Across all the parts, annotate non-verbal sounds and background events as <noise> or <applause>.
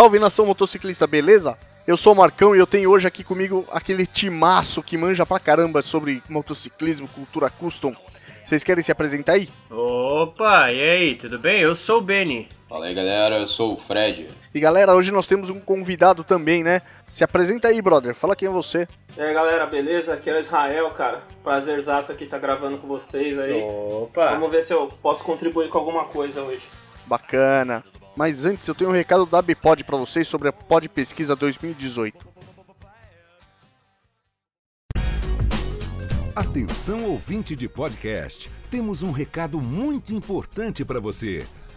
Salve nação motociclista, beleza? Eu sou o Marcão e eu tenho hoje aqui comigo aquele timaço que manja pra caramba sobre motociclismo, cultura custom. Vocês querem se apresentar aí? Opa, e aí, tudo bem? Eu sou o Benny. Fala aí galera, eu sou o Fred. E galera, hoje nós temos um convidado também, né? Se apresenta aí, brother. Fala quem é você. E aí galera, beleza? Aqui é o Israel, cara. Prazerzaço aqui estar tá gravando com vocês aí. Opa! Vamos ver se eu posso contribuir com alguma coisa hoje. Bacana. Mas antes, eu tenho um recado da Bpod para vocês sobre a Pod Pesquisa 2018. Atenção ouvinte de podcast, temos um recado muito importante para você.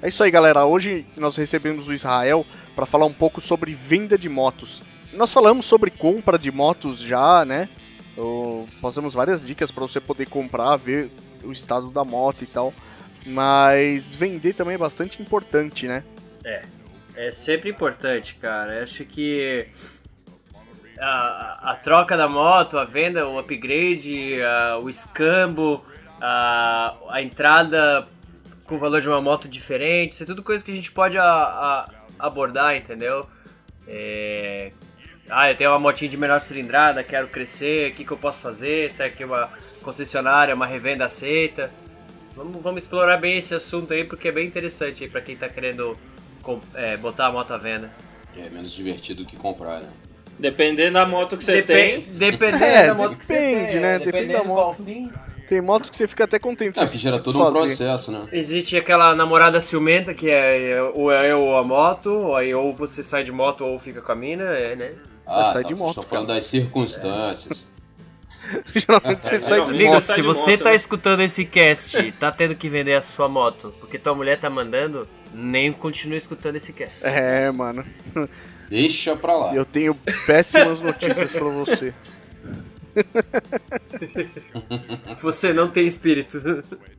É isso aí, galera. Hoje nós recebemos o Israel para falar um pouco sobre venda de motos. Nós falamos sobre compra de motos já, né? passamos várias dicas para você poder comprar, ver o estado da moto e tal. Mas vender também é bastante importante, né? É, é sempre importante, cara. Eu acho que a, a, troca da moto, a venda, o upgrade, a, o escambo, a, a entrada com o valor de uma moto diferente, isso é tudo coisa que a gente pode a, a, abordar, entendeu? É... Ah, eu tenho uma motinha de menor cilindrada, quero crescer, o que, que eu posso fazer? Será que uma concessionária, uma revenda aceita? Vamos, vamos explorar bem esse assunto aí, porque é bem interessante aí pra quem tá querendo é, botar a moto à venda. É menos divertido que comprar, né? Dependendo da moto que você tem. Dependendo <laughs> é, da moto depende, que você tem. né? Depende da moto. Tem moto que você fica até contente. É, que gera todo um processo, né? Existe aquela namorada ciumenta que é ou é eu ou a moto, aí ou você sai de moto ou fica com a mina, é, né? Ah, sai tá, de moto. Estou falando das circunstâncias. <laughs> Geralmente você sai de Liga, moto. se você moto, tá né? escutando esse cast tá tendo que vender a sua moto porque tua mulher tá mandando, nem continue escutando esse cast. É, mano. Deixa pra lá. Eu tenho péssimas notícias pra você. <laughs> <laughs> Você não tem espírito.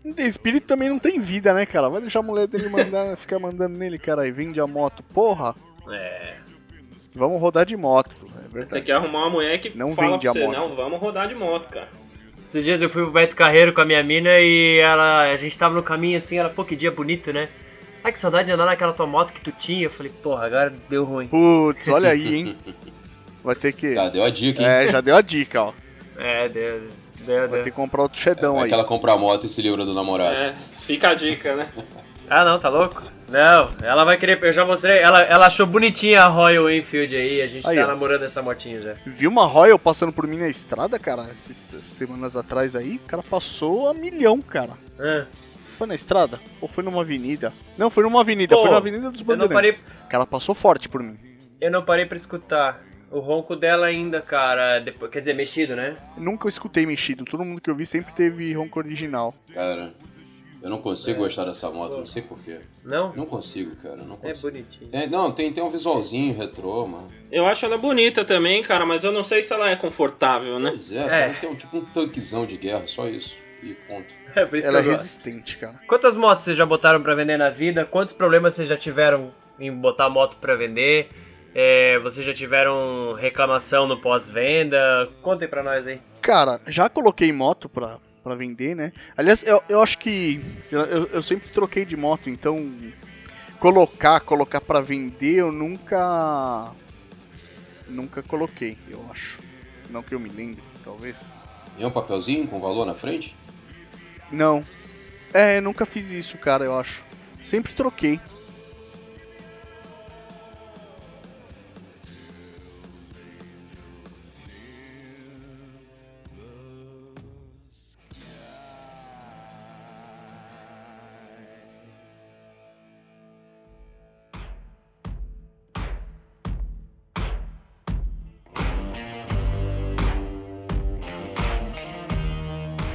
Não tem espírito também não tem vida, né, cara? Vai deixar a mulher dele mandar, <laughs> ficar mandando nele, cara, e vende a moto. Porra! É. Vamos rodar de moto, é verdade. Tem que arrumar uma mulher que não fala vende pra você, a moto. não, vamos rodar de moto, cara. Esses dias eu fui pro Beto Carreiro com a minha mina e ela, a gente tava no caminho assim, ela, pô, que dia bonito, né? Ai, que saudade de andar naquela tua moto que tu tinha. Eu falei, porra, agora deu ruim. Putz, olha aí, hein? <laughs> Vai ter que. Já deu a dica, hein? É, já deu a dica, ó. É, deu, deu, Vai deu. ter que comprar outro Shedão é, aí. que ela compra a moto e se livra do namorado. É, fica a dica, né? <laughs> Ah, não, tá louco? Não, ela vai querer, eu já mostrei, ela, ela achou bonitinha a Royal Enfield aí, a gente Aí, tá ó. namorando essa motinha já. Viu uma Royal passando por mim na estrada, cara, essas semanas atrás aí? O cara passou a milhão, cara. Ah, Foi na estrada? Ou foi numa avenida? Não, foi numa avenida, Pô, foi na Avenida dos eu não Bandeirantes. O cara passou forte por mim. eu não parei pra escutar. O ronco dela ainda, cara, depois, quer dizer, mexido, né? Nunca escutei mexido, todo mundo que eu vi sempre teve ronco original. Cara, eu não consigo gostar dessa moto, não sei porquê. Não? Não consigo, cara, não É consigo. bonitinho. Tem- não, tem, tem um visualzinho retrô, mano. Eu acho ela bonita também, cara, mas eu não sei se ela é confortável, né? Pois é, É. parece que é um, tipo um tanquezão de guerra, só isso. E ponto. <laughs> É por isso Ela é que eu gosto. resistente, cara. Quantas motos vocês já botaram pra vender na vida? Quantos problemas vocês já tiveram em botar moto pra vender? É, vocês já tiveram reclamação no pós-venda? Contem pra nós aí. Cara, já coloquei moto pra, pra vender, né? Aliás, eu, eu acho que. Eu, eu sempre troquei de moto, então. Colocar, colocar pra vender, eu nunca. Nunca coloquei, eu acho. Não que eu me lembre, talvez. Tem um papelzinho com valor na frente? Não. É, nunca fiz isso, cara, eu acho. Sempre troquei.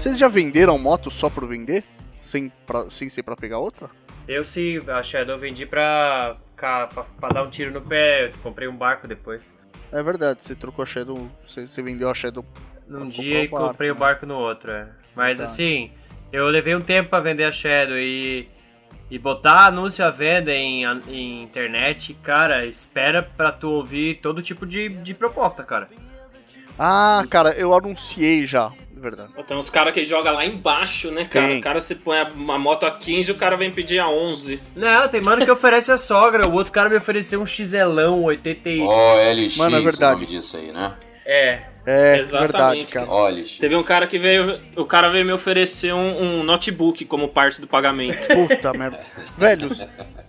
Vocês já venderam moto só por vender? Sem, pra, sem ser pra pegar outra? Eu sim, a Shadow vendi pra, pra, pra dar um tiro no pé. Eu comprei um barco depois. É verdade, você trocou a Shadow. Você, você vendeu a Shadow. Num dia e barco, comprei o né? barco no outro, é. Mas Tá. assim, eu levei um tempo pra vender a Shadow e. E botar anúncio à venda em, em internet, cara, espera pra tu ouvir todo tipo de, de proposta, cara. Ah, cara, eu anunciei já. É verdade. Tem uns caras que jogam lá embaixo, né, cara? Tem. O cara se põe uma moto a 15 e o cara vem pedir a 11. Não, tem mano que oferece a sogra, o outro cara me ofereceu um XLão 80 e... OLX, Mano, é o verdade. nome disso aí, né? É, É Exatamente, verdade, cara. OLX. Teve um cara que veio. O cara veio me oferecer um, um notebook como parte do pagamento. Puta merda. Velhos,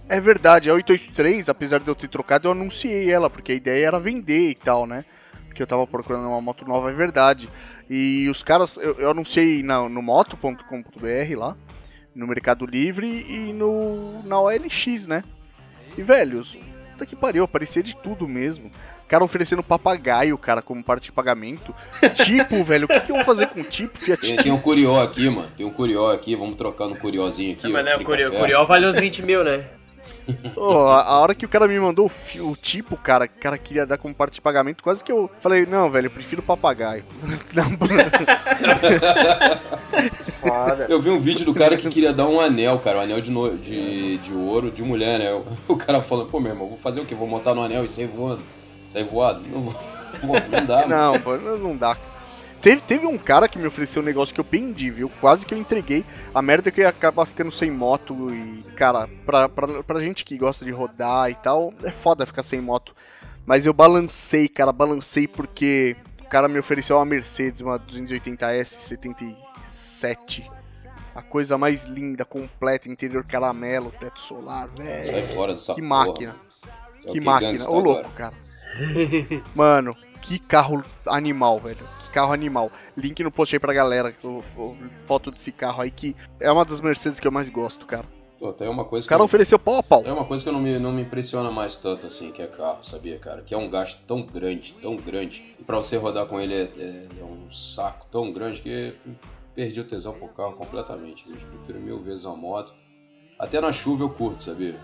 é verdade, a 883, apesar de eu ter trocado, eu anunciei ela, porque a ideia era vender e tal, né? Porque eu tava procurando uma moto nova, é verdade. E os caras, eu, eu anunciei na, no moto.com.br lá, no Mercado Livre e no na OLX, né? E velhos, puta que pariu, parecia de tudo mesmo. O cara oferecendo papagaio, cara, como parte de pagamento. Tipo, <laughs> velho, o que, que eu vou fazer com tipo, Fiat Tem, tem um Curió aqui, mano. Tem um Curió aqui. Vamos trocar no Curiózinho aqui. mas ó, né, o trinca Curió. Curió vale uns 20 mil, né? Ô, a, hora que o cara me mandou o, o tipo, cara, que o cara queria dar como parte de pagamento, quase que eu falei, não, velho, eu prefiro papagaio. <laughs> Eu vi um vídeo do cara que queria dar um anel, cara, um anel de, no- de, de ouro de mulher, né? <laughs> O cara falando, pô, meu irmão, vou fazer o quê? Vou montar no anel e sair voando? Sair voado? Não vou. <laughs> Pô, não dá, mano. não, pô, não, não dá. Teve, teve um cara que me ofereceu um negócio que eu pendi, viu? Quase que eu entreguei. A merda é que eu ia acabar ficando sem moto e, cara, pra, pra, pra gente que gosta de rodar e tal, é foda ficar sem moto. Mas eu balancei, cara, balancei porque o cara me ofereceu uma Mercedes, uma 280S 77. A coisa mais linda, completa, interior caramelo, teto solar, Sai velho. fora dessa Que porra. máquina. É que que máquina. Ô, louco, cara. <laughs> Mano, que carro animal, velho. Que carro animal. Link no post aí pra galera. o- o- Foto desse carro aí que é uma das Mercedes que eu mais gosto, cara. Pô, tem uma coisa O que. cara eu- ofereceu pau a pau. Tem uma coisa que eu não me, não me impressiona mais tanto assim, que é carro, sabia, cara? Que é um gasto tão grande, tão grande. E pra você rodar com ele é, é- é um saco tão grande que perdi o tesão por carro completamente, bicho. Prefiro mil vezes uma moto. Até na chuva eu curto, sabia?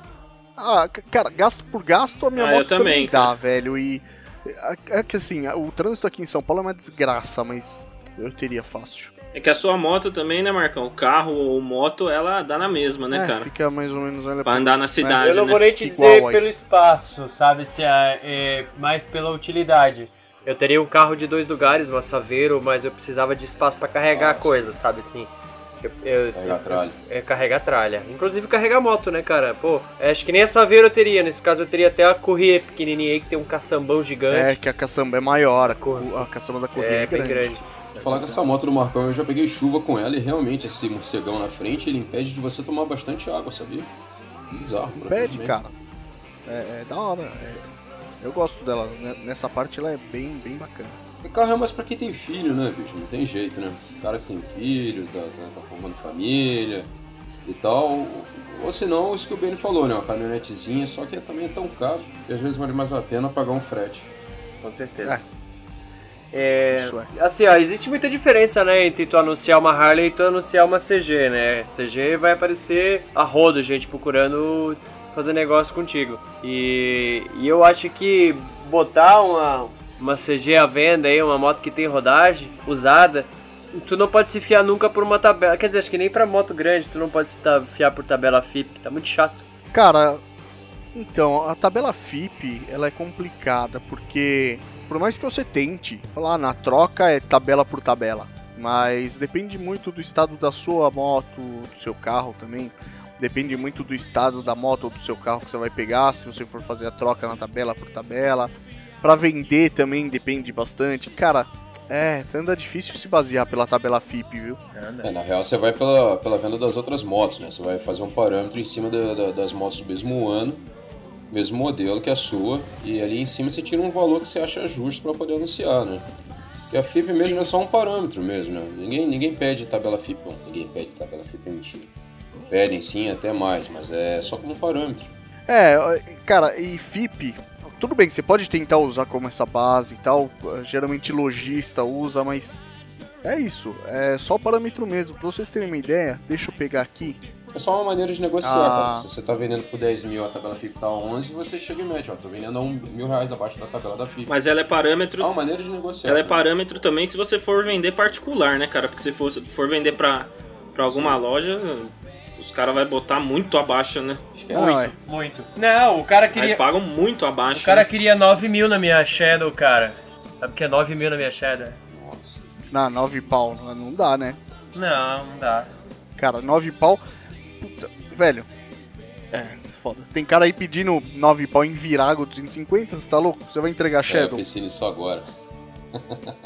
Ah, cara, gasto por gasto, a minha Ah, eu moto também, também, dá, velho. E é é que assim, o trânsito aqui em São Paulo é uma desgraça, mas eu teria fácil. É que a sua moto também, né, Marcão? O carro ou moto, ela dá na mesma, né, é, cara? fica mais ou menos olha, Pra andar na cidade, Eu não né? vou nem te Igual dizer aí. pelo espaço, sabe? Se é, é mais pela utilidade. Eu teria um carro de dois lugares, uma Saveiro, mas eu precisava de espaço pra carregar Nossa. coisa, sabe assim? Eu, eu- Carregar tralha. É carregar tralha. Inclusive carregar moto, né, cara? Pô, acho que nem a Saveiro eu teria. Nesse caso eu teria até a Corrêa pequenininha aí que tem um caçambão É, gigante. que a caçamba é maior, a, Cor- a caçamba da corrida É, é, bem grande. grande. Vou falar que essa moto do Marcão eu já peguei chuva com ela e realmente esse morcegão na frente ele impede de você tomar bastante água, sabia? Bizarro, mano. Pede, Tudo bem. cara. É, é da hora. é. eu gosto dela. né? Nessa parte ela é bem, bem bacana. E carro é mais pra quem tem filho, né, bicho? Não tem jeito, né? O cara que tem filho, tá, tá- tá formando família e tal. Ou se não, isso que o Benny falou, né? Uma caminhonetezinha, só que também é tão caro que às vezes vale mais a pena pagar um frete. Com certeza. É. É, é. assim, ó, existe muita diferença, né, entre tu anunciar uma Harley e tu anunciar uma CG, né? CG vai aparecer a rodo, gente procurando fazer negócio contigo. E, e eu acho que botar uma, uma CG à venda aí, uma moto que tem rodagem usada, tu não pode se fiar nunca por uma tabela. Quer dizer, acho que nem pra moto grande tu não pode se fiar por tabela FIP, tá muito chato. Cara, então, a tabela FIP, ela é complicada, porque por mais que você tente, falar "Ah, na troca é tabela por tabela, mas depende muito do estado da sua moto, do seu carro também. Depende muito do estado da moto ou do seu carro que você vai pegar, se você for fazer a troca na tabela por tabela. Pra vender também depende bastante. Cara, É, anda difícil se basear pela tabela FIP, viu? É, na real, você vai pela, pela venda das outras motos, né? Você vai fazer um parâmetro em cima da- da- das motos do mesmo ano, mesmo modelo que a sua, e ali em cima você tira um valor que você acha justo para poder anunciar, né? Porque a FIP mesmo é só um parâmetro mesmo, né? Ninguém, ninguém pede tabela FIP, não. Ninguém pede tabela FIP, é mentira. Pedem sim, até mais, mas é só como um parâmetro. É, cara, e FIP, tudo bem você pode tentar usar como essa base e tal, geralmente lojista usa, mas é isso, é só parâmetro mesmo. Pra vocês terem uma ideia, deixa eu pegar aqui. É só uma maneira de negociar, Ah. cara. Se você tá vendendo por 10 mil, a tabela FIP tá 11, você chega e mete, ó, tô vendendo a um mil reais abaixo da tabela da FIP. Mas ela é parâmetro. É uma maneira de negociar. Ela é né? parâmetro também se você for vender particular, né, cara? Porque se for, for vender pra, pra alguma loja, os caras vão botar muito abaixo, né? Esquece. Não, é. Muito. Não, o cara Eles queria. pagam muito abaixo. O cara né? queria 9 mil na minha Shadow, cara. Sabe o que é 9 mil na minha Shadow? Nossa. Na 9 pau, não dá, né? Não, não dá. Cara, 9 pau. Puta, velho. É, foda. Tem cara aí pedindo 9 pau em Virago 250, você tá louco? Você vai entregar É, eu Shadow? pensei nisso agora. <laughs>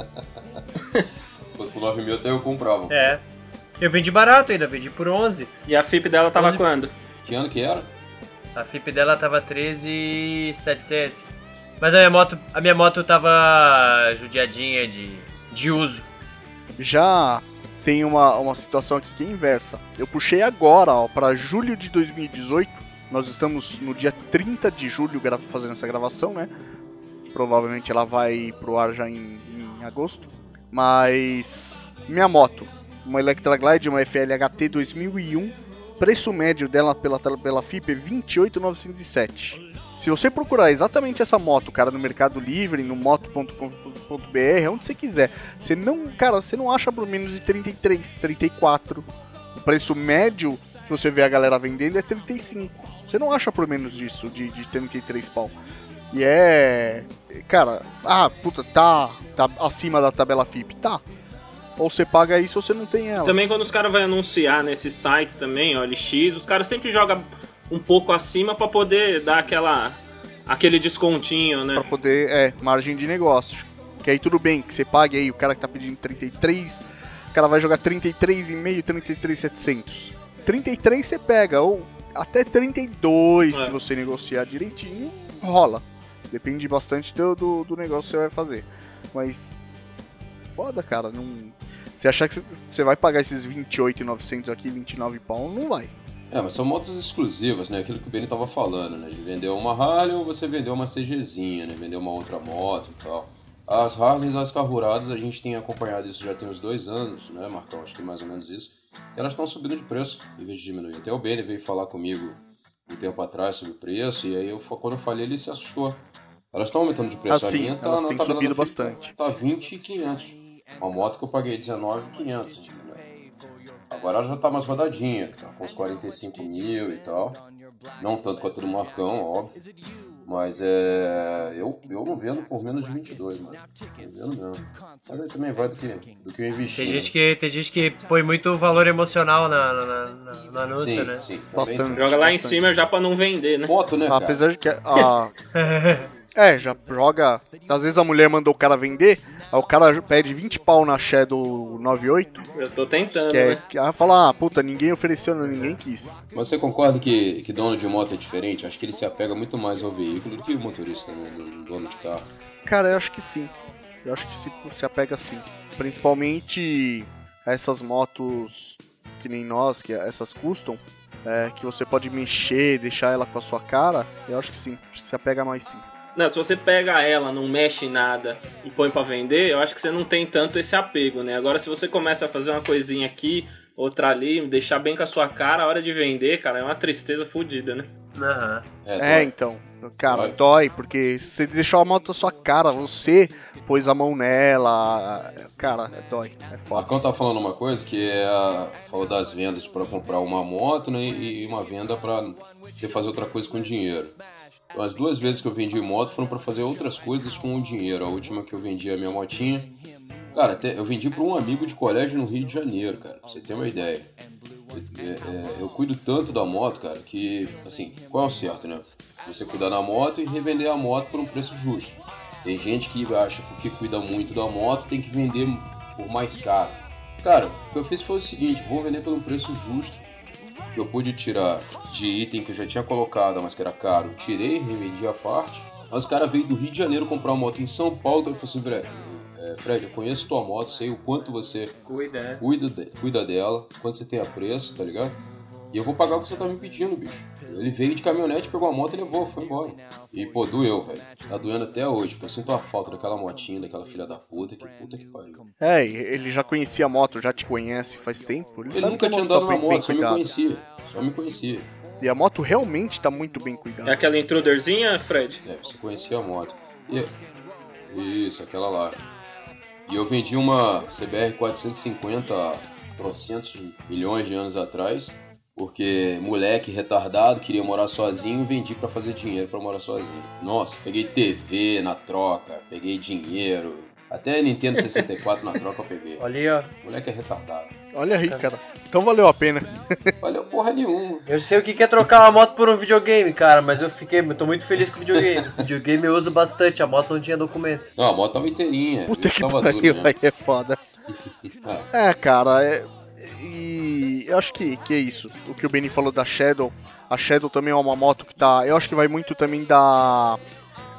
Se fosse por 9 mil, até eu comprava. É. Eu vendi barato ainda, vendi por 11. E a FIP dela tava Onze- quando? Que ano que era? A FIP dela tava 13,700. Mas a minha moto, a minha moto tava judiadinha de, de uso. Já tem uma, uma situação aqui que é inversa. Eu puxei agora, ó, pra julho de 2018. Nós estamos no dia 30 de julho fazendo essa gravação, né? Provavelmente ela vai pro ar já em, em agosto. Mas minha moto, uma Electra Glide, uma FLHT 2001, preço médio dela pela, pela FIP é 28.907. Se você procurar exatamente essa moto, cara, no Mercado Livre, no moto.com.br, onde você quiser, você não, cara, você não acha por menos de 33, 34. O preço médio que você vê a galera vendendo é 35. Você não acha por menos disso, de, de 33 pau. E é. Cara, ah, puta, tá, tá acima da tabela FIP. Tá. Ou você paga isso ou você não tem ela. Também quando os caras vão anunciar nesses sites também, OLX, os caras sempre jogam um pouco acima pra poder dar aquela aquele descontinho, né? Pra poder, é, margem de negócio. Que aí tudo bem, que você pague aí, o cara que tá pedindo 33, o cara vai jogar 33,5, 33,700. 33 você pega, ou até 32 É. se você negociar direitinho, rola. Depende bastante do, do, do negócio que você vai fazer. Mas, foda, cara, não... Você achar que você- vai pagar esses 28,900 aqui, 29 pau, não vai. É, mas são motos exclusivas, né? Aquilo que o Benny tava falando, né? De vender uma Harley ou você vender uma CGzinha, né? Vender uma outra moto e tal. As Harleys, as carburadas, a gente tem acompanhado isso já tem uns dois anos, né, Marcão? Acho que mais ou menos isso. Elas estão subindo de preço, em vez de diminuir. Até o Benny veio falar comigo um tempo atrás sobre o preço, e aí eu, quando eu falei, ele se assustou. Elas estão aumentando de preço. Ah, a sim, minha tá elas na têm tabela subido da bastante. Tá 20,500. Uma moto que eu paguei 19,500, entendeu? Agora ela já tá mais rodadinha, que tá com uns 45 mil e tal. Não tanto quanto do Marcão, óbvio. Mas é. Eu, eu não vendo por menos de 22, mano. Não vendo mesmo. Mas aí também vai do que, do que eu investi. Tem né? gente que, tem gente que põe muito valor emocional na, na, na- na- no anúncio, Sim, né? sim. Tem. Joga lá em Bastante. cima já pra não vender, né? Moto, né, cara? Apesar de que a. <laughs> É, já joga. Às vezes a mulher mandou o cara vender, aí o cara pede 20 pau na Shadow 98, Eu tô tentando, que é. né? que- Aí fala, ah, puta, ninguém ofereceu, ninguém quis. Mas você concorda que, que dono de moto é diferente? Acho que ele se apega muito mais ao veículo do que o motorista, né? Do dono de carro. Cara, eu acho que sim. Eu acho que se, se apega sim. Principalmente a essas motos que nem nós, que essas custom, é, que você pode mexer, deixar ela com a sua cara, eu acho que sim. Se apega mais sim. Não, se você pega ela, não mexe em nada e põe pra vender, eu acho que você não tem tanto esse apego, né? Agora, se você começa a fazer uma coisinha aqui, outra ali, deixar bem com a sua cara, a hora de vender, cara, é uma tristeza fodida, né? Aham. É, É, então. Cara, Dói. dói, porque se você deixou a moto na sua cara, você pôs a mão nela. Cara, é dói. É O foda. Marcão tá falando uma coisa que é a, falou das vendas para comprar uma moto né, e uma venda para você fazer outra coisa com dinheiro. Então, as duas vezes que eu vendi moto foram para fazer outras coisas com o dinheiro. A última que eu vendi a minha motinha, cara, até, eu vendi para um amigo de colégio no Rio de Janeiro, cara, pra você ter uma ideia. É, é, eu cuido tanto da moto, cara, que, assim, qual é o certo, né? Você cuidar da moto e revender a moto por um preço justo. Tem gente que acha que cuida muito da moto tem que vender por mais caro. Cara, o que eu fiz foi o seguinte: vou vender pelo preço justo que eu pude tirar de item que eu já tinha colocado, mas que era caro. Tirei, revendi a parte. Mas o cara veio do Rio de Janeiro comprar uma moto em São Paulo. Então ele falou assim: Fred, é, Fred, eu conheço tua moto, sei o quanto você Cuida, né? cuida, de- cuida dela, quanto você tem a preço, tá ligado? E eu vou pagar o que você tá me pedindo, bicho. Ele veio de caminhonete, pegou a moto e levou, foi embora. E, pô, doeu, velho. Tá doendo até hoje, pô. Eu sinto a falta daquela motinha, daquela filha da puta, que puta que pariu. É, ele já conhecia a moto, já te conhece faz tempo. Ele, Ele sabe nunca tinha moto tá andado na moto, só me cuidada. conhecia. Só me conhecia. E a moto realmente tá muito bem cuidada. É aquela intruderzinha, Fred? É, você conhecia a moto. E, isso, aquela lá. E eu vendi uma CBR 450 há trocentos milhões de anos atrás, porque moleque retardado queria morar sozinho e vendi pra fazer dinheiro pra morar sozinho. Nossa, peguei TV na troca, peguei dinheiro, até Nintendo 64 na troca eu peguei. Olha aí, ó. Moleque é retardado. Olha aí, cara. Então valeu a pena. <laughs> Valeu porra nenhuma. Eu sei o que é trocar uma moto por um videogame, cara, mas eu fiquei, eu tô muito feliz com o videogame. <laughs> videogame eu uso bastante, a moto não tinha documento. Não, a moto tava inteirinha. Puta eu que tava pariu, né? aí é foda. <laughs> É, cara, é- e eu acho que, que é isso. O que o Benny falou da Shadow. A Shadow também é uma moto que tá. Eu acho que vai muito também da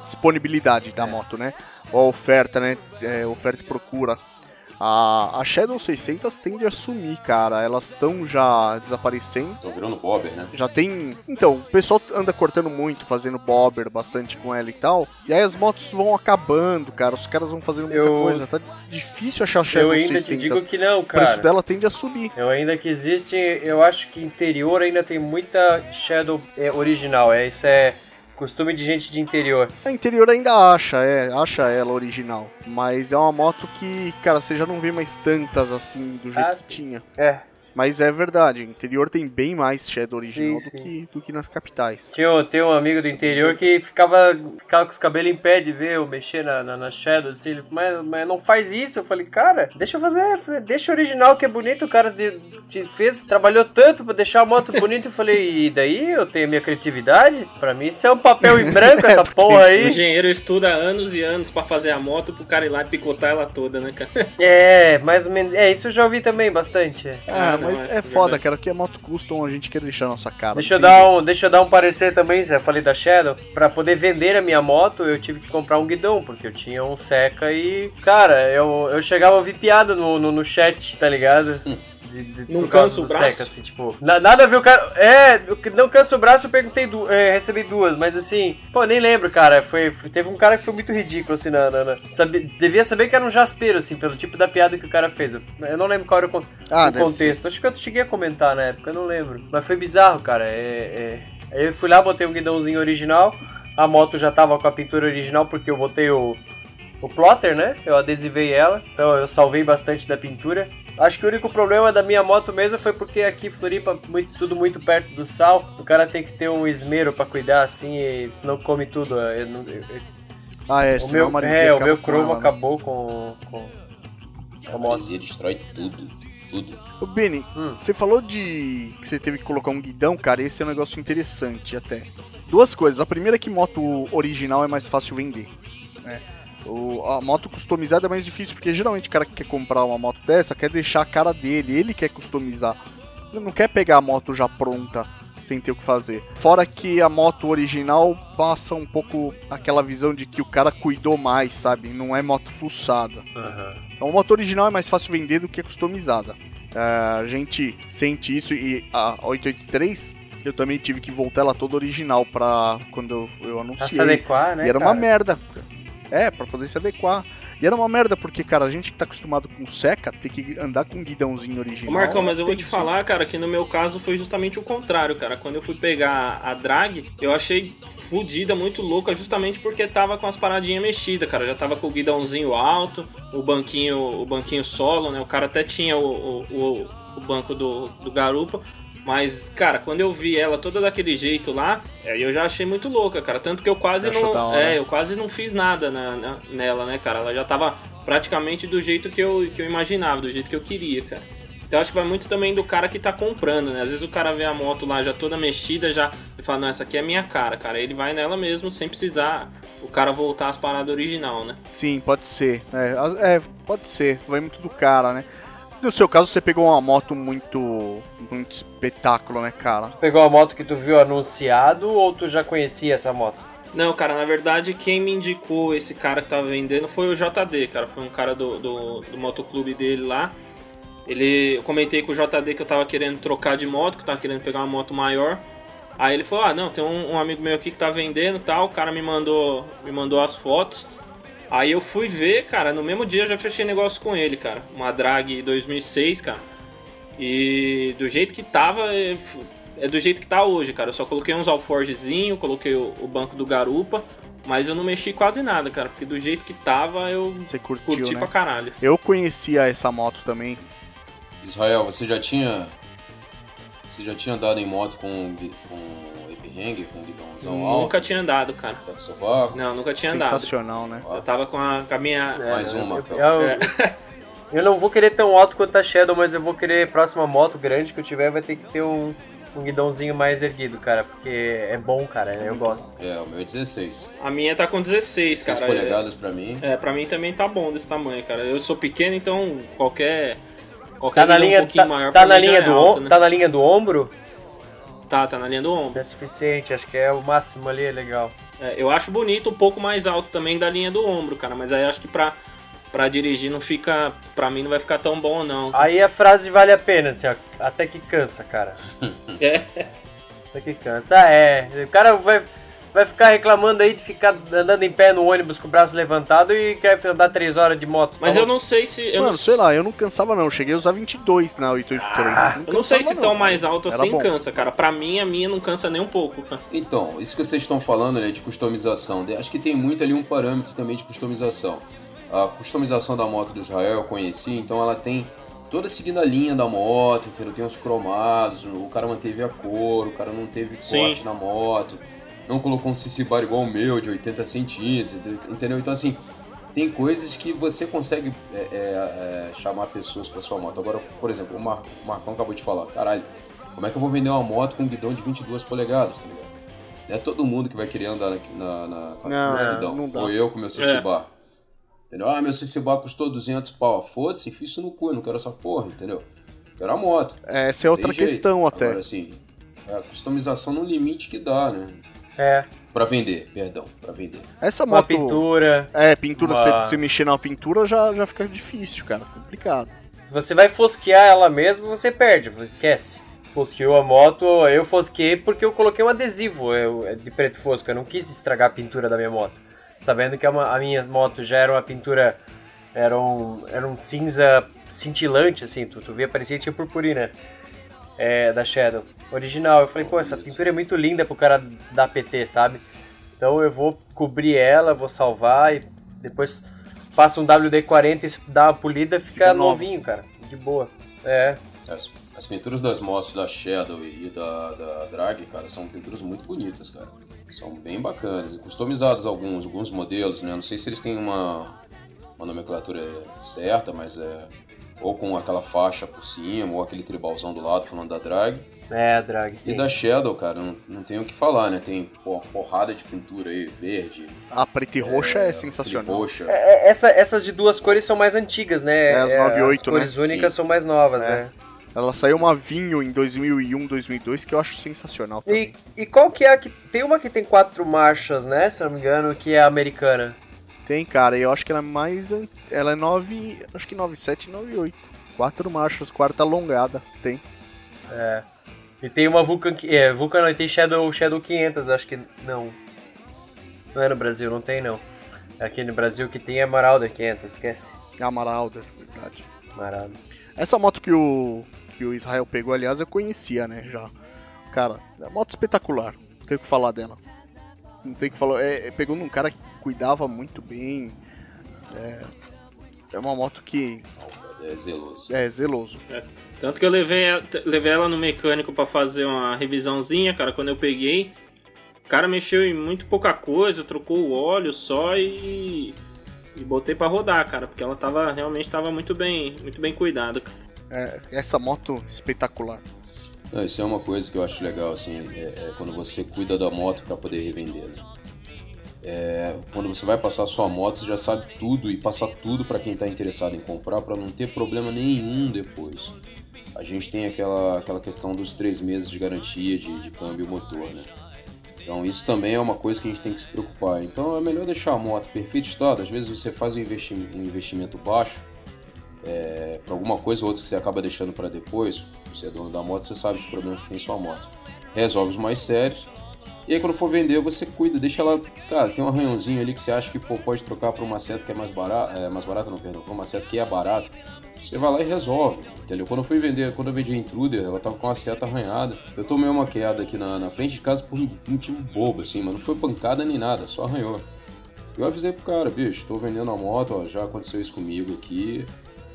disponibilidade da moto, né? Ou a oferta, né? É, oferta e procura. A, a Shadow 600 tende a sumir, cara. Elas estão já desaparecendo. Tô virando bobber, né? Já tem. Então, o pessoal anda cortando muito, fazendo bobber bastante com ela e tal. E aí as motos vão acabando, cara. Os caras vão fazendo muita Eu- coisa. Tá difícil achar Shadow eu ainda 600. te digo que não, O preço cara. dela tende a subir. Eu ainda que existe, eu acho que interior ainda tem muita Shadow é, original. É, isso é costume de gente de interior. A interior ainda acha, é, acha ela original. Mas é uma moto que, cara, você já não vê mais tantas assim do jeito Ah, que sim. tinha. É. Mas é verdade, o interior tem bem mais Shadow original Sim, do, sim. que, do que nas capitais. Tinha, um- tem um amigo do interior que ficava, ficava com os cabelos em pé de ver eu mexer na, na, na Shadow, assim, ele, mas, mas não faz isso. Eu falei, cara, deixa eu fazer, deixa o original que é bonito, o cara de- te fez, trabalhou tanto pra deixar a moto bonita. Eu falei, e daí eu tenho minha criatividade? Pra mim isso é um papel em branco, <laughs> essa porra O aí. engenheiro estuda anos e anos pra fazer a moto pro cara ir lá e picotar ela toda, né, cara? É, mais ou menos, é, isso eu já ouvi também bastante. é. Ah, Ah, mas é é foda, verdade. cara, que é moto custom, a gente quer deixar a nossa cara. Deixa eu, dar um, deixa eu dar um parecer também, já falei da Shadow. Pra poder vender a minha moto, eu tive que comprar um guidão, porque eu tinha um seca e. Cara, eu, eu chegava a ouvir piada no, no, no chat, tá ligado? <laughs> De, de, Não cansa o braço? Seca, assim, tipo. na- nada a ver o cara. É, não cansa o braço, eu perguntei du é, recebi duas, mas assim, pô, nem lembro, cara. Foi, foi- teve um cara que foi muito ridículo, assim, na. na, na- sabe, devia saber que era um jaspeiro, assim, pelo tipo da piada que o cara fez. Eu, eu não lembro qual era o, con- Ah, o contexto. Acho que eu cheguei a comentar na época, eu não lembro. Mas foi bizarro, cara. É, é... Eu fui lá, botei um guidãozinho original. A moto já tava com a pintura original porque eu botei o, o plotter, né? Eu adesivei ela. Então eu salvei bastante da pintura. Acho que o único problema da minha moto mesmo foi porque aqui em Floripa, muito, tudo muito perto do sal. O cara tem que ter um esmero pra cuidar assim, e senão come tudo. Eu não- eu- eu- Ah, é, o meu, a é, o meu com cromo ela, né? acabou com, com, A maresia destrói tudo. Tudo. Ô, Benny, Hum. você falou de que você teve que colocar um guidão, cara, esse é um negócio interessante até. Duas coisas. A primeira é que moto original é mais fácil vender. Né? O- a moto customizada é mais difícil, porque geralmente o cara que quer comprar uma moto dessa quer deixar a cara dele, ele quer customizar. Ele não quer pegar a moto já pronta, sem ter o que fazer. Fora que a moto original passa um pouco aquela visão de que o cara cuidou mais, sabe? Não é moto fuçada. Então, a moto original é mais fácil vender do que customizada. É, a gente sente isso e a 883 eu também tive que voltar ela toda original pra quando eu, eu Pra se anunciei. adequar, né? e era uma cara? merda. É, pra poder se adequar. E era uma merda porque, cara, a gente que tá acostumado com seca tem que andar com um guidãozinho original. Marcão, mas eu vou te falar, cara, que no meu caso foi justamente o contrário, cara. Quando eu fui pegar a drag, eu achei fodida, muito louca, justamente porque tava com as paradinhas mexidas, cara. Já tava com o guidãozinho alto, o banquinho, o banquinho solo, né? O cara até tinha o, o, o- o banco do, do garupa. Mas, cara, quando eu vi ela toda daquele jeito lá, aí eu já achei muito louca, cara. Tanto que eu quase Achou não. É, eu quase não fiz nada na- na- nela, né, cara? Ela já tava praticamente do jeito que eu, que eu imaginava, do jeito que eu queria, cara. Então acho que vai muito também do cara que tá comprando, né? Às vezes o cara vê a moto lá já toda mexida, já e fala, não, essa aqui é a minha cara, cara. Ele vai nela mesmo sem precisar. O, cara voltar às paradas original, né? Sim, pode ser. É, as- é, pode ser. Vai muito do cara, né? No seu caso, você pegou uma moto muito. muito espetáculo, né, cara? Pegou a moto que tu viu anunciado ou tu já conhecia essa moto? Não, cara, na verdade, quem me indicou esse cara que tava vendendo foi o JD, cara. Foi um cara do, do, do motoclube dele lá. Ele, eu comentei com o JD que eu tava querendo trocar de moto, que eu tava querendo pegar uma moto maior. Aí ele falou: Ah, não, tem um, um amigo meu aqui que tá vendendo e tal. O cara me mandou, me mandou as fotos. Aí eu fui ver, cara, no mesmo dia eu já fechei negócio com ele, cara. Uma drag 2006, cara. E do jeito que tava, é, é do jeito que tá hoje, cara. Eu só coloquei uns alforgezinho, coloquei o, o banco do garupa, mas eu não mexi quase nada, cara. Porque do jeito que tava, eu Você curtiu, curti né? pra caralho. Eu conhecia essa moto também. Israel, você já tinha. Você já tinha andado em moto com, com Epihanger, com alto? Nunca tinha andado, cara. Sovaco? Não, nunca tinha andado. Sensacional, né? Eu tava com a, com a minha. Mais né? uma, Eu, Marcão. eu- eu não vou querer tão alto quanto a Shadow, mas eu vou querer próxima moto grande que eu tiver vai ter que ter um, um guidãozinho mais erguido, cara, porque é bom, cara, eu gosto. É, o meu é 16. A minha tá com 16, 6 cara. polegadas pra mim. É, pra mim também tá bom desse tamanho, cara. Eu sou pequeno, então qualquer. Qualquer Tá na linha, um pouquinho tá, maior tá pra na mim já linha é do alto, né? tá na linha do ombro? Tá, tá na linha do ombro. É suficiente, acho que é o máximo ali, é legal. É, eu acho bonito um pouco mais alto também da linha do ombro, cara, mas aí acho que pra, pra dirigir não fica. Pra mim não vai ficar tão bom, não. Aí a frase vale a pena, assim, ó, até que cansa, cara. É. <laughs> Até que cansa. Ah, é, o cara vai, vai ficar reclamando aí de ficar andando em pé no ônibus com o braço levantado e quer andar 3 horas de moto. Mas Tá eu não sei se. Eu Mano, não, sei lá, eu não cansava não. Eu cheguei a usar 22 na 883. eu não sei se tão mais alto assim bom. cansa, cara. Pra mim, a minha não cansa nem um pouco, cara. Então, isso que vocês estão falando, né, de customização, de- acho que tem muito ali um parâmetro também de customização. A customização da moto do Israel eu conheci, então ela tem toda seguindo a linha da moto, entendeu? Tem os cromados, o cara manteve a cor, o cara não teve Sim. corte na moto, não colocou um CC bar igual o meu, de 80 centímetros, entendeu? Então, assim, tem coisas que você consegue é, é, é, chamar pessoas para sua moto. Agora, por exemplo, o, Mar o Marcão acabou de falar, caralho, como é que eu vou vender uma moto com um guidão de 22 polegadas, tá ligado? Não é todo mundo que vai querer andar na, na, na, com Não, esse é, guidão. Ou eu com meu CC É. bar. Entendeu? Ah, meu CC bar custou 200 pau. Foda-se, enfia isso no cu, eu não quero essa porra, entendeu? Quero a moto. Essa é outra Tem jeito. questão até. Agora, assim, é a customização no limite que dá, né? É, Pra vender, perdão, pra vender. Essa uma moto. pintura. É, pintura, uma- você, você mexer na pintura já, já fica difícil, cara. Complicado. Se você vai fosquear ela mesmo, você perde, esquece. Fosqueou a moto, eu fosqueei porque eu coloquei um adesivo eu- de preto fosco, eu não quis estragar a pintura da minha moto. Sabendo que a, ma- a minha moto já era uma pintura, era um, era um cinza cintilante, assim, tu, tu via, parecia que tinha purpurina. É, da Shadow, original. Eu falei, pô, essa pintura é muito linda pro cara dar PT, sabe? Então eu vou cobrir ela, vou salvar e depois faço um WD-40 e dá uma polida, fica, Fica novinho, cara. De boa. É. As, as pinturas das motos da Shadow e da, da Drag, cara, são pinturas muito bonitas, cara. São bem bacanas. Customizadas alguns, alguns modelos, né? Não sei se eles têm uma, uma nomenclatura certa, mas é. Ou com aquela faixa por cima, ou aquele tribalzão do lado, falando da Drag. É, drag. E da Shadow, cara, não, não tem o que falar, né? Tem pô, porrada de pintura aí, verde, A preta e roxa é, sensacional. roxa. É, essa- essas de duas cores são mais antigas, né? É, as 98, As cores né? únicas Sim. são mais novas, É. né? Ela saiu uma vinho em 2001, 2002 que eu acho sensacional também. E, e qual que é a que... Tem uma que tem quatro marchas, né? Se eu não me engano, que é a americana. Tem, cara, eu acho que ela é mais. Ela é 9. Acho que 97 e 98. Quatro marchas, quarta alongada. Tem. E tem uma Vulcan... que- É, Vulcan não, e tem Shadow, Shadow 500, acho que... Não. Não é no Brasil, não tem não. Aqui no Brasil que tem é Marauder 500, esquece. Amaralda, verdade. Marauder. Essa moto que o, que o Israel pegou, aliás, eu conhecia, né, já. Cara, é moto espetacular. Não tem o que falar dela. Não tem o que falar. É, é, pegou num cara cuidava muito bem. É, é uma moto que É zeloso. é zeloso. Tanto que eu levei, a- levei ela no mecânico pra fazer uma revisãozinha, cara, quando eu peguei. O cara mexeu em muito pouca coisa, trocou o óleo só e. E botei pra rodar, cara, porque ela tava realmente tava muito bem, muito bem cuidada. cara. É, essa moto espetacular. Não, isso é uma coisa que eu acho legal, assim, é, é quando você cuida da moto para poder revender, né? É, quando você vai passar sua moto, você já sabe tudo e passar tudo para quem está interessado em comprar para não ter problema nenhum depois. A gente tem aquela, aquela questão dos três meses de garantia de, de câmbio motor, né? Então isso também é uma coisa que a gente tem que se preocupar. Então é melhor deixar a moto perfeito estado. Às vezes você faz um, investi um investimento baixo é, para alguma coisa ou outra que você acaba deixando para depois. Você é dono da moto, você sabe os problemas que tem sua moto. Resolve os mais sérios. E aí quando for vender, você cuida, deixa ela. Cara, tem um arranhãozinho ali que você acha que pô, pode trocar para uma seta que é mais barata. É, mais barata não, perdão, para uma seta que é barata. Você vai lá e resolve, entendeu? Quando eu fui vender, quando eu vendi a Intruder, ela tava com uma seta arranhada. Eu tomei uma queda aqui na, na frente de casa por um motivo bobo, assim, mas não foi pancada nem nada, só arranhou. Eu avisei pro cara, bicho, tô vendendo a moto, ó, já aconteceu isso comigo aqui.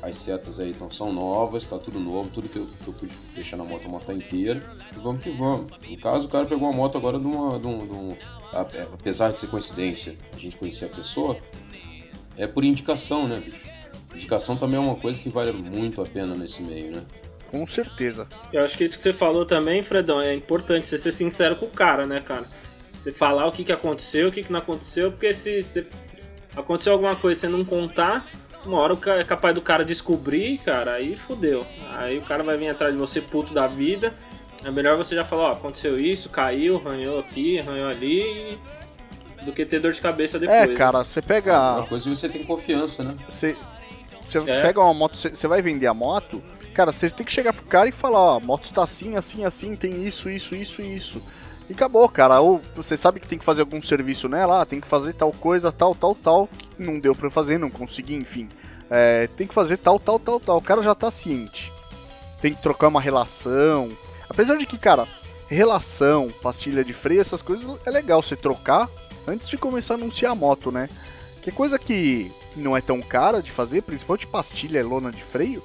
As setas aí tão, são novas, tá tudo novo, tudo que eu, que eu pude deixar na moto, a moto tá inteira. E vamos que vamos. No caso, o cara pegou uma moto agora de uma. De um, de um, apesar de ser coincidência, a gente conhecer a pessoa, é por indicação, né, bicho? Indicação também é uma coisa que vale muito a pena nesse meio, né? Com certeza. Eu acho que isso que você falou também, Fredão, é importante você ser sincero com o cara, né, cara? Você falar o que, que aconteceu, o que, que não aconteceu, porque se, se aconteceu alguma coisa e você não contar, uma hora é capaz do cara descobrir, cara, aí fudeu. Aí o cara vai vir atrás de você puto da vida. É melhor você já falar, ó, aconteceu isso, caiu, arranhou aqui, arranhou ali, do que ter dor de cabeça depois. É, cara, você pega. Uma coisa você tem confiança, né? Você, você é. pega uma moto, você vai vender a moto, cara, você tem que chegar pro cara e falar, ó, a moto tá assim, assim, assim, tem isso, isso, isso e isso. E acabou, cara. Ou você sabe que tem que fazer algum serviço nela, ah, tem que fazer tal coisa, tal, tal, tal. Não deu pra fazer, não consegui, enfim. É, tem que fazer tal, tal, tal, tal. O cara já tá ciente. Tem que trocar uma relação. Apesar de que, cara, relação, pastilha de freio, essas coisas é legal você trocar antes de começar a anunciar a moto, né? Que é coisa que não é tão cara de fazer, principalmente pastilha e lona de freio.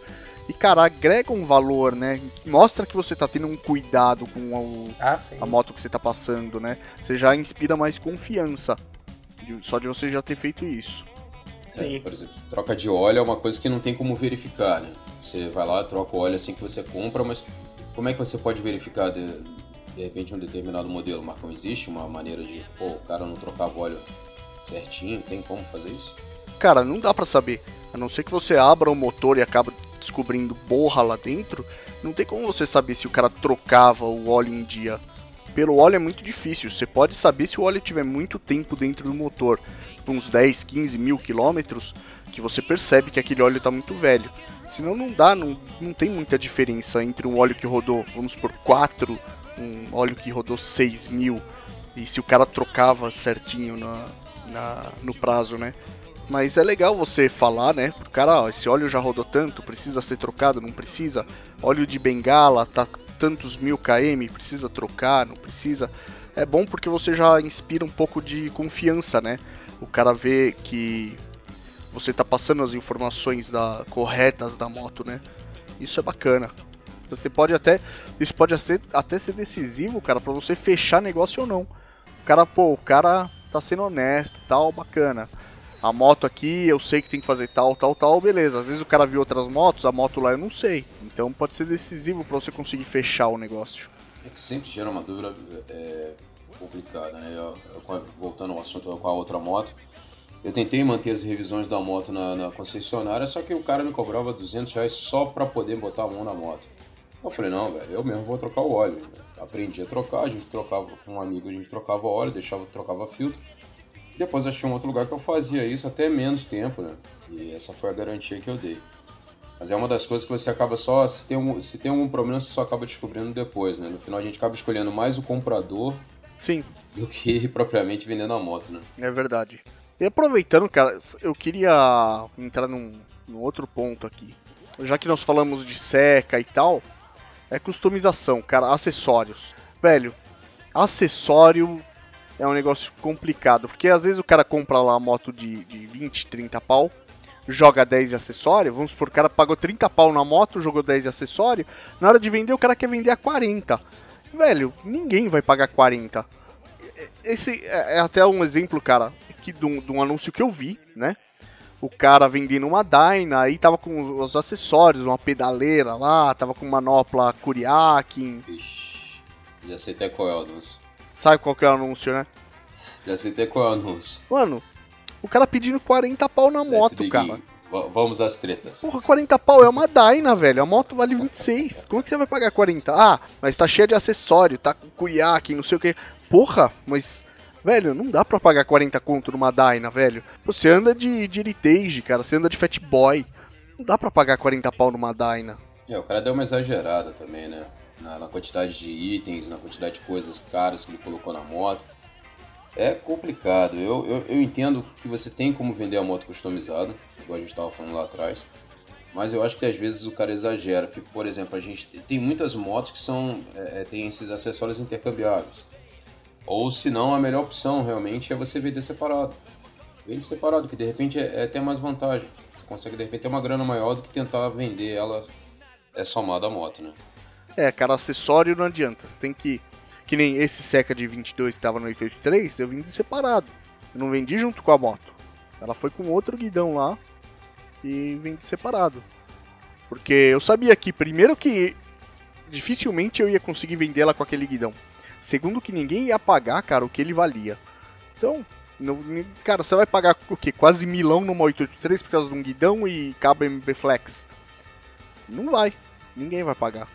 E, cara, agrega um valor, né? Mostra que você tá tendo um cuidado com o, ah, a moto que você tá passando, né? Você já inspira mais confiança. Só de você já ter feito isso. Sim. É, por exemplo, troca de óleo é uma coisa que não tem como verificar, né? Você vai lá, troca o óleo assim que você compra, mas como é que você pode verificar de, de repente um determinado modelo, Marcão? Existe uma maneira de, pô, o cara não trocava óleo certinho? Tem como fazer isso? Cara, não dá para saber. A não ser que você abra o motor e acabe descobrindo borra lá dentro, não tem como você saber se o cara trocava o óleo em dia. Pelo óleo é muito difícil. Você pode saber se o óleo tiver muito tempo dentro do motor, uns 10, 15 mil quilômetros, que você percebe que aquele óleo está muito velho. Senão não dá, não, não tem muita diferença entre um óleo que rodou, vamos por 4, um óleo que rodou 6 mil, e se o cara trocava certinho na, na, no prazo, né? Mas é legal você falar, né? Cara, ó, esse óleo já rodou tanto, precisa ser trocado, não precisa. Óleo de bengala tá tantos mil km, precisa trocar, não precisa. É bom porque você já inspira um pouco de confiança, né? O cara vê que você tá passando as informações da, corretas da moto, né? Isso é bacana. Você pode até. Isso pode ser, até ser decisivo, cara, para você fechar negócio ou não. O cara, pô, o cara tá sendo honesto, tal, bacana a moto aqui eu sei que tem que fazer tal, tal, tal, beleza. Às vezes o cara viu outras motos, a moto lá eu não sei. Então pode ser decisivo para você conseguir fechar o negócio. É que sempre gera uma dúvida é, complicada, né? Eu, eu, voltando ao assunto com a outra moto, eu tentei manter as revisões da moto na, na concessionária, só que o cara me cobrava 200 reais só para poder botar a mão na moto. Eu falei, não, velho, eu mesmo vou trocar o óleo. Aprendi a trocar, a gente trocava com um amigo, a gente trocava óleo, deixava, trocava filtro. Depois achei um outro lugar que eu fazia isso até menos tempo, né? E essa foi a garantia que eu dei. Mas é uma das coisas que você acaba só. Se tem, um, se tem algum problema, você só acaba descobrindo depois, né? No final a gente acaba escolhendo mais o comprador Sim. do que <laughs> propriamente vendendo a moto, né? É verdade. E aproveitando, cara, eu queria entrar num, num outro ponto aqui. Já que nós falamos de seca e tal, é customização, cara, acessórios. Velho, acessório é um negócio complicado, porque às vezes o cara compra lá a moto de, de 20, 30 pau, joga 10 de acessório, vamos supor, o cara pagou 30 pau na moto, jogou 10 de acessório, na hora de vender o cara quer vender a 40. Velho, ninguém vai pagar 40. Esse é, é até um exemplo, cara, aqui de um, de um anúncio que eu vi, né? O cara vendendo uma Dyna, aí tava com os acessórios, uma pedaleira lá, tava com manopla Kuriakin. Ixi, já sei até qual é o anúncio. Sabe qual que é o anúncio, né? Já sei até qual é o anúncio. Mano, o cara pedindo 40 pau na moto, cara. Vamos às tretas. Porra, 40 pau é uma Dyna, velho. A moto vale 26. Como que você vai pagar 40? Ah, mas tá cheia de acessório, tá com cuiaque, não sei o que. Porra, mas. Velho, não dá pra pagar 40 conto numa Dyna, velho. Você anda de, de Heritage, cara. Você anda de Fat Boy. Não dá pra pagar 40 pau numa Dyna. É, o cara deu uma exagerada também, né? Na, na quantidade de itens, na quantidade de coisas caras que ele colocou na moto. É complicado. Eu, eu, eu entendo que você tem como vender a moto customizada, igual a gente estava falando lá atrás. Mas eu acho que às vezes o cara exagera. Porque, por exemplo, a gente tem- muitas motos que são é, é, tem esses acessórios intercambiáveis. Ou se não, a melhor opção realmente é você vender separado. Vende separado, que de repente é até mais vantagem. Você consegue de repente ter uma grana maior do que tentar vender ela é somada à moto, né? É, cara, acessório não adianta. Você tem que. Que nem esse Seca de 22 que tava no 883, eu vendi separado. Eu não vendi junto com a moto. Ela foi com outro guidão lá e vendi separado. Porque eu sabia que, primeiro, que dificilmente eu ia conseguir vender ela com aquele guidão. Segundo, que ninguém ia pagar, cara, o que ele valia. Então, não- cara, você vai pagar o quê? Quase milão numa 883 por causa de um guidão e cabo MB Flex? Não vai. Ninguém vai pagar.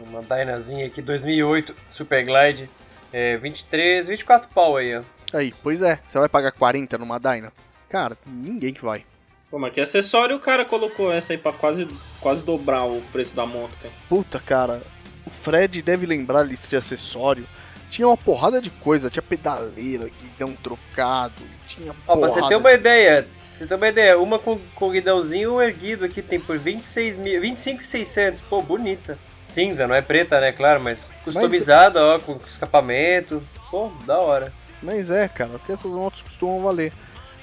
Uma Dynazinha aqui, 2008, Super Glide, é, 23, 24 pau aí, ó. Aí, pois é, você vai pagar 40 numa Dyna? Cara, ninguém que vai. Pô, mas que acessório o cara colocou essa aí pra quase, quase dobrar o preço da moto, cara? Puta, cara, o Fred deve lembrar a lista de acessório. Tinha uma porrada de coisa, tinha pedaleira, guidão trocado, tinha Ó, pra você ter uma ideia, pra você ter uma ideia, uma com, com guidãozinho erguido aqui tem por 26 mil, 25,600, pô, bonita. Cinza, não é preta, né, claro, mas customizada, ó, com escapamento, pô, da hora. Mas é, cara, porque essas motos costumam valer.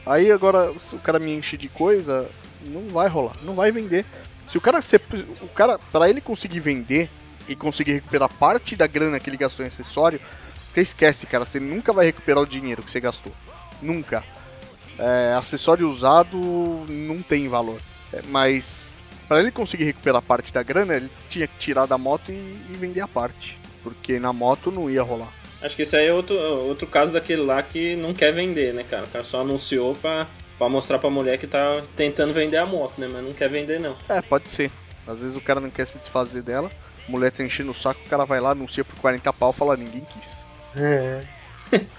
Aí agora, se o cara me enche de coisa, não vai rolar, não vai vender. Se o cara, se, o cara, para ele conseguir vender e conseguir recuperar parte da grana que ele gastou em acessório, porque esquece, cara, você nunca vai recuperar o dinheiro que você gastou. Nunca. É, acessório usado não tem valor. É, mas para ele conseguir recuperar parte da grana, ele tinha que tirar da moto e, e vender a parte. Porque na moto não ia rolar. Acho que esse aí é outro, outro caso daquele lá que não quer vender, né, cara? O cara só anunciou pra, pra mostrar pra mulher que tá tentando vender a moto, né? Mas não quer vender, não. É, pode ser. Às vezes o cara não quer se desfazer dela, a mulher tá enchendo o saco, o cara vai lá, anuncia por 40 pau, fala ninguém quis.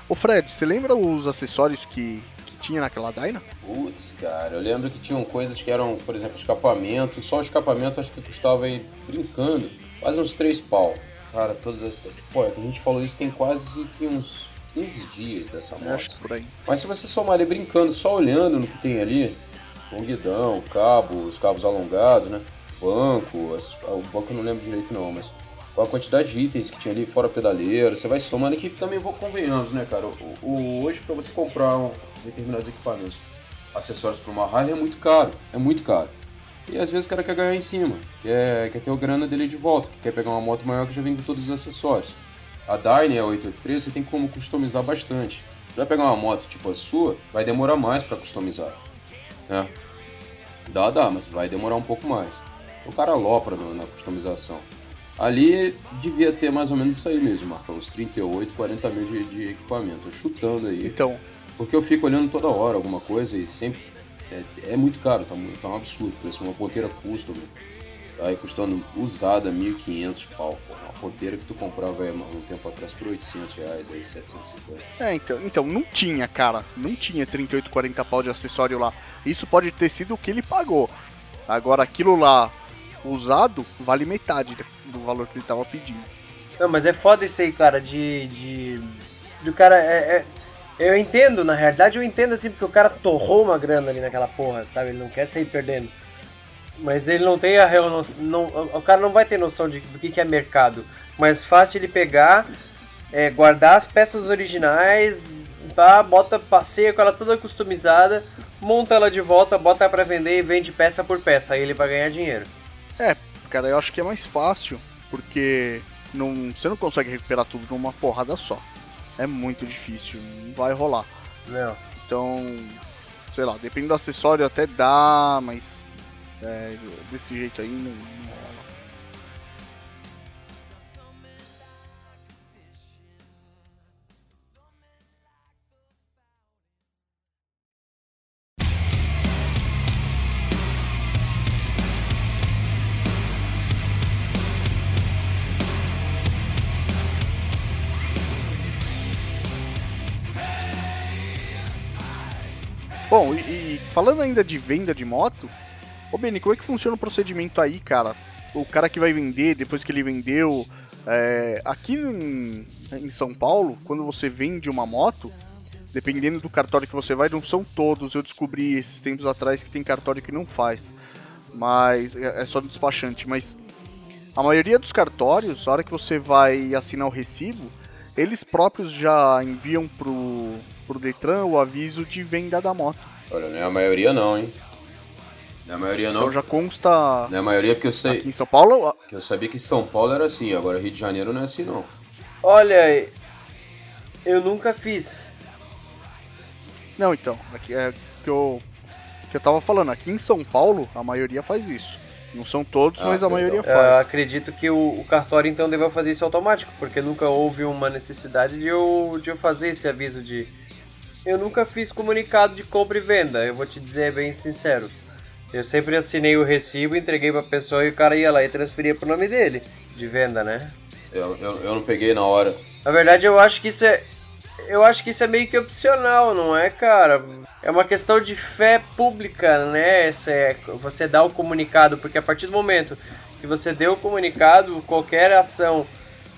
Ô Fred, você lembra os acessórios que tinha naquela Dyna? Putz, cara, eu lembro que tinham coisas que eram, por exemplo, escapamento. Só o escapamento acho que custava aí, brincando, quase uns 3 pau. Cara, todas. as- Pô, é que a gente falou isso tem quase que uns 15 dias dessa Acho moto. que por aí. Mas se você somar ali brincando, só olhando no que tem ali, o guidão, cabo, os cabos alongados, né? Banco, as- ah, o banco eu não lembro direito não, mas com a quantidade de itens que tinha ali, fora pedaleira, você vai somando aqui também vou convenhamos, né, cara? O, o- hoje para você comprar um, determinados equipamentos, acessórios para uma Harley é muito caro, é muito caro. E às vezes o cara quer ganhar em cima, quer, quer ter o grana dele de volta, que quer pegar uma moto maior que já vem com todos os acessórios. A Dyne, a 883, você tem como customizar bastante. Você vai pegar uma moto tipo a sua, vai demorar mais para customizar. Né? Dá, dá, mas vai demorar um pouco mais. O cara alopra no- na customização. Ali devia ter mais ou menos isso aí mesmo, Marcão. Uns 38, 40 mil de, de equipamento. Chutando aí. Então, Porque eu fico olhando toda hora alguma coisa e sempre. É, é muito caro, tá, tá um absurdo. Por exemplo, uma ponteira custom. Tá aí custando usada 1.500 pau. Pô. Uma ponteira que tu comprava aí, um tempo atrás por 800 reais, aí 750. é, então, então, não tinha, cara. Não tinha 38, 40 pau de acessório lá. Isso pode ter sido o que ele pagou. Agora, aquilo lá usado vale metade do valor que ele tava pedindo. Não, mas é foda isso aí, cara, de. de. Do cara. É, é- eu entendo, na realidade eu entendo assim, porque o cara torrou uma grana ali naquela porra, sabe? Ele não quer sair perdendo. Mas ele não tem a real. Não, o cara não vai ter noção de, do que, que é mercado. Mais fácil ele pegar, é, guardar as peças originais, tá? Bota, passeia com ela toda customizada, monta ela de volta, bota pra vender e vende peça por peça. Aí ele vai ganhar dinheiro. É, cara, eu acho que é mais fácil, porque não, você não consegue recuperar tudo numa porrada só. É muito difícil, não vai rolar. Não. Então, sei lá, depende do acessório até dá, mas é, desse jeito aí não, não Bom, e, e falando ainda de venda de moto, ô Beni, como é que funciona o procedimento aí, cara? O cara que vai vender, depois que ele vendeu. é, aqui em, em São Paulo, quando você vende uma moto, dependendo do cartório que você vai, não são todos. Eu descobri esses tempos atrás que tem cartório que não faz. Mas é é só do despachante. Mas a maioria dos cartórios, a hora que você vai assinar o recibo, eles próprios já enviam pro, pro Detran o aviso de venda da moto. Olha, não é a maioria não, hein? Não é a maioria não. Então já consta Não é a maioria porque eu sei. aqui em São Paulo. Que eu sabia que São Paulo era assim, agora Rio de Janeiro não é assim não. Olha, eu nunca fiz. Não, então, aqui é que eu que eu tava falando, aqui em São Paulo a maioria faz isso. Não são todos, Ah, mas a perdão. maioria Eu faz. acredito que o, o cartório então deva fazer isso automático, porque nunca houve uma necessidade de eu, de eu fazer esse aviso de. Eu nunca fiz comunicado de compra e venda, eu vou te dizer bem sincero. Eu sempre assinei o recibo, entreguei pra pessoa e o cara ia lá e transferia pro nome dele, de venda, né? Eu, eu, eu não peguei na hora. Na verdade, eu acho que isso é. Eu acho que isso é meio que opcional, não é, cara? É uma questão de fé pública, né? Essa é, você dá o comunicado, porque a partir do momento que você deu o comunicado, qualquer ação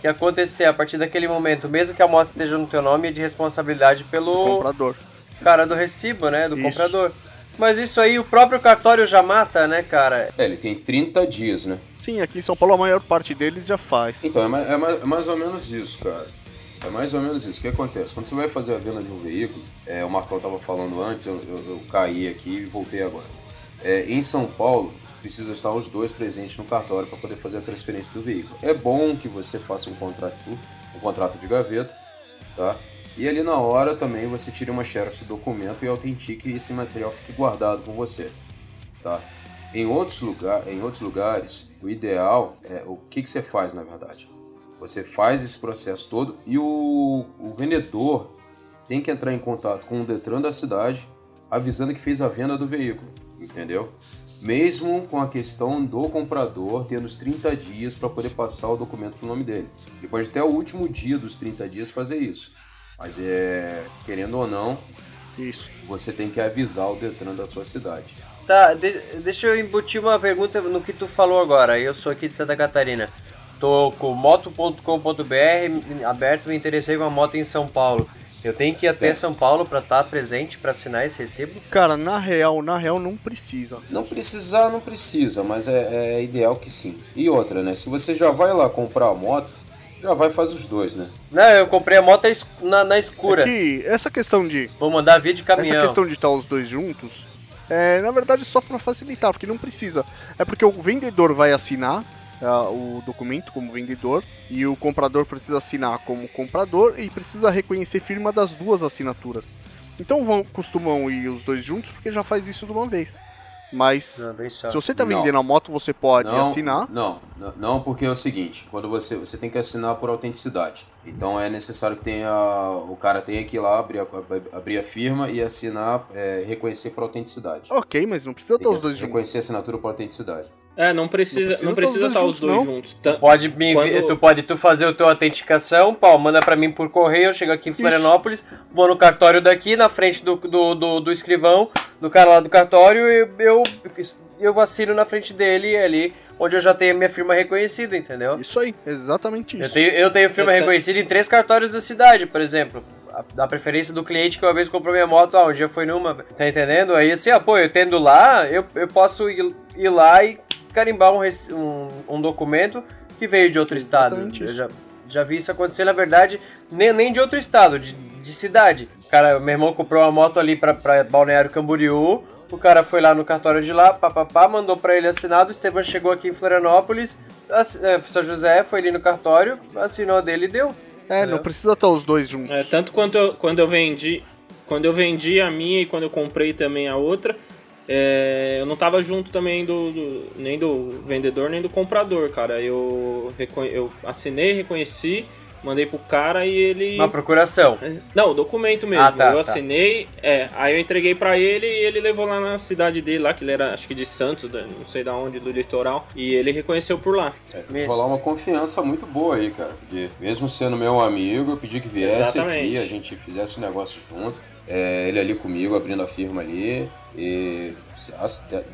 que acontecer a partir daquele momento, mesmo que a moto esteja no teu nome, é de responsabilidade pelo Comprador. cara do recibo, né? Do Isso. comprador. Mas isso aí o próprio cartório já mata, né, cara? É, ele tem 30 dias, né? Sim, aqui em São Paulo a maior parte deles já faz. Então, é mais, é mais- é mais ou menos isso, cara. É mais ou menos isso. O que acontece? Quando você vai fazer a venda de um veículo, é, o Marcão estava falando antes, eu, eu- eu caí aqui e voltei agora. É, em São Paulo, precisa estar os dois presentes no cartório para poder fazer a transferência do veículo. É bom que você faça um contrato, um contrato de gaveta, tá? E ali na hora também você tire uma xerox do documento e autentique esse material fique guardado com você, tá? Em outros, lugar, em outros lugares, o ideal é o que, que você faz na verdade. Você faz esse processo todo e o, o vendedor tem que entrar em contato com o Detran da cidade avisando que fez a venda do veículo, entendeu? Mesmo com a questão do comprador tendo os 30 dias para poder passar o documento pro nome dele. Ele pode até o último dia dos 30 dias fazer isso. Mas é, querendo ou não, Isso. você tem que avisar o Detran da sua cidade. Tá, de- deixa eu embutir uma pergunta no que tu falou agora. Eu sou aqui de Santa Catarina. Tô com moto.com.br aberto, me interessei em uma moto em São Paulo. Eu tenho que ir até Tem. São Paulo pra estar presente, pra assinar esse recibo? Cara, na real, na real não precisa. Não precisar, não precisa, mas é, é ideal que sim. E outra, né? Se você já vai lá comprar a moto, já vai faz os dois, né? Não, eu comprei a moto na, na escura. É que essa questão de Vou mandar vídeo de caminhão. essa questão de estar os dois juntos, é na verdade só pra facilitar, porque não precisa. É porque o vendedor vai assinar ah, o documento como vendedor e o comprador precisa assinar como comprador e precisa reconhecer firma das duas assinaturas. Então vão costumam ir os dois juntos porque já faz isso de uma vez. Mas Não, se você tá Não. vendendo a moto, você pode Não, assinar. Não, não, não, porque é o seguinte, quando você você tem que assinar por autenticidade. Então é necessário que tenha o cara tenha que ir lá abrir a, abrir a firma e assinar, é, reconhecer por autenticidade. Ok, mas não precisa ter os dois juntos. reconhecer a assinatura por autenticidade. É, não precisa, Não não precisa tá estar os os dois dois juntos, Pode me Quando- tu pode tu fazer a tua autenticação, pau, manda pra mim por correio, eu chego aqui em Florianópolis, vou no cartório daqui, na frente do, do, do, do escrivão, do cara lá do cartório, e eu, eu assino na frente dele ali, onde eu já tenho a minha firma reconhecida, entendeu? Isso aí, exatamente Eu isso. tenho, eu tenho firma Eu reconhecida em três cartórios da cidade, por exemplo. A, da preferência do cliente que uma vez comprou minha moto, ah, um dia foi numa, tá entendendo? Aí assim, ah, pô, eu tendo lá, eu, eu posso ir, ir lá e carimbar um, um, um documento que veio de outro Exatamente estado. Eu já, já vi isso acontecer, na verdade, nem, nem de outro estado, de, de cidade. Cara, meu irmão comprou uma moto ali pra, pra Balneário Camboriú, o cara foi lá no cartório de lá, papapá, mandou pra ele assinado, o Esteban chegou aqui em Florianópolis, é, São José, foi ali no cartório, assinou dele e deu. É, não precisa estar os dois juntos. É, tanto quanto eu, quando eu vendi. Quando eu vendi a minha e quando eu comprei também a outra, é, eu não tava junto também do, do- nem do vendedor nem do comprador, cara. Eu, eu assinei, reconheci mandei pro cara e ele. Uma procuração. Não, o documento mesmo. Ah, tá, eu tá. assinei, é, aí eu entreguei pra ele e ele levou lá na cidade dele, lá, que ele era, acho que de Santos, não sei da onde, do litoral, e ele reconheceu por lá. É, tem que rolar uma confiança muito boa aí, cara. Porque mesmo sendo meu amigo, eu pedi que viesse Exatamente. aqui, a gente fizesse o negócio junto. É, ele ali comigo, abrindo a firma ali. E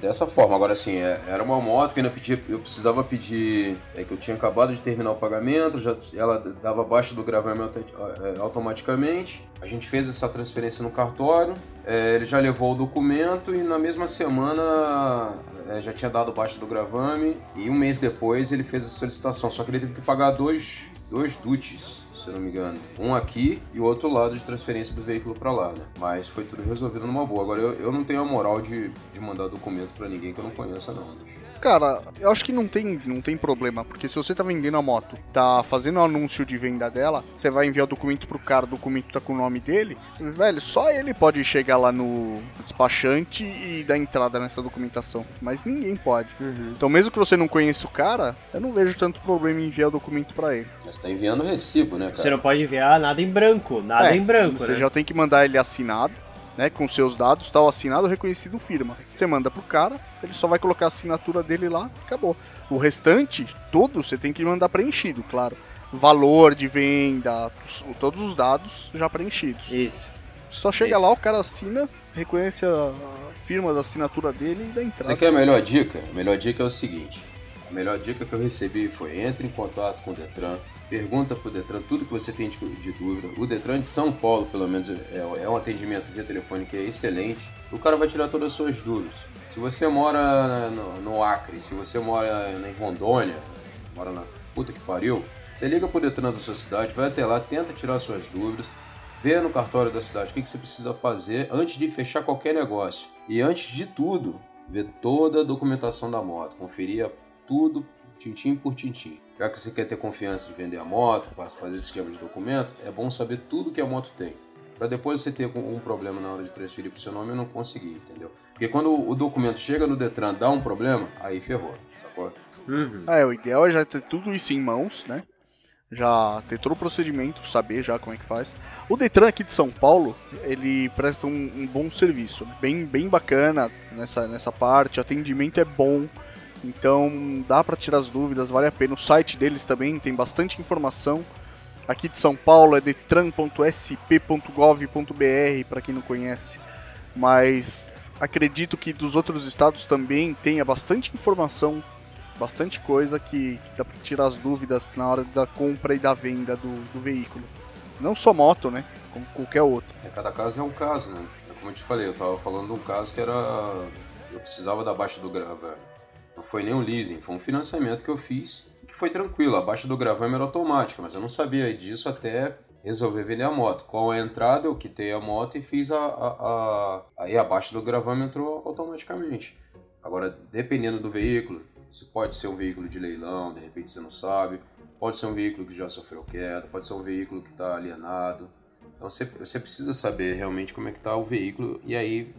dessa forma, agora assim, é- era uma moto que ainda eu precisava pedir. É que eu tinha acabado de terminar o pagamento, já, ela dava abaixo do gravame auto- é, automaticamente. A gente fez essa transferência no cartório, é, ele já levou o documento e na mesma semana é, já tinha dado baixo do gravame. E um mês depois ele fez a solicitação, só que ele teve que pagar dois, dois duties, se eu não me engano. Um aqui e o outro lado de transferência do veículo pra lá, né? Mas foi tudo resolvido numa boa. Agora eu, eu não tenho a moral de, de mandar documento pra ninguém que eu não conheça, não. bicho. Cara, eu acho que não tem, não tem problema, porque se você tá vendendo a moto, tá fazendo um anúncio de venda dela, você vai enviar o documento pro cara, o documento tá com o nome dele, velho, só ele pode chegar lá no despachante e dar entrada nessa documentação, mas ninguém pode. Então, mesmo que você não conheça o cara, eu não vejo tanto problema em enviar o documento pra ele. Mas tá enviando recibo, né, Você cara? não pode enviar nada em branco, nada É, em branco, Você né? já tem que mandar ele assinado, né? Com seus dados, tal, assinado, reconhecido, firma. Você manda pro cara, ele só vai colocar a assinatura dele lá, acabou. O restante, tudo, você tem que mandar preenchido, claro. Valor de venda, os- todos os dados já preenchidos. Isso. Só chega Isso. lá, o cara assina, reconhece a firma da assinatura dele e dá entrada. Você quer a melhor dica? A melhor dica é o seguinte: a melhor dica que eu recebi foi entre em contato com o Detran, pergunta pro Detran tudo que você tem de, de dúvida. O Detran de São Paulo, pelo menos, é, é um atendimento via telefone que é excelente. O cara vai tirar todas as suas dúvidas. Se você mora no, no Acre, se você mora em Rondônia, mora na puta que pariu, você liga pro Detran da sua cidade, vai até lá, tenta tirar suas dúvidas, vê no cartório da cidade o que, que você precisa fazer antes de fechar qualquer negócio. E antes de tudo, ver toda a documentação da moto, conferir tudo tintim por tintim. Já que você quer ter confiança de vender a moto, para fazer esse esquema de documento, é bom saber tudo que a moto tem. Para depois você ter um problema na hora de transferir pro seu nome e não conseguir, entendeu? Porque quando o documento chega no Detran dá um problema, aí ferrou, sacou? É, o ideal é já ter tudo isso em mãos, né? Já ter todo o procedimento, saber já como é que faz. O Detran aqui de São Paulo, ele presta um, um bom serviço, bem, bem bacana nessa, nessa parte, o atendimento é bom, então dá para tirar as dúvidas, vale a pena. O site deles também tem bastante informação. Aqui de São Paulo é detran.sp.gov.br, para quem não conhece, mas acredito que dos outros estados também tenha bastante informação bastante coisa que, dá pra tirar as dúvidas na hora da compra e da venda do, do veículo. Não só moto, né? Como qualquer outro. É, cada caso é um caso, né? É como eu te falei, eu tava falando de um caso que era. Eu precisava da baixa do gravame. Não foi nem um leasing, foi um financiamento que eu fiz que foi tranquilo. A baixa do gravame era automática, mas eu não sabia disso até resolver vender a moto. Com a entrada, eu quitei a moto e fiz a. a, a... Aí a baixa do gravame entrou automaticamente. Agora, dependendo do veículo, isso pode ser um veículo de leilão, de repente você não sabe. Pode ser um veículo que já sofreu queda, pode ser um veículo que está alienado. Então você, você precisa saber realmente como é que está o veículo e aí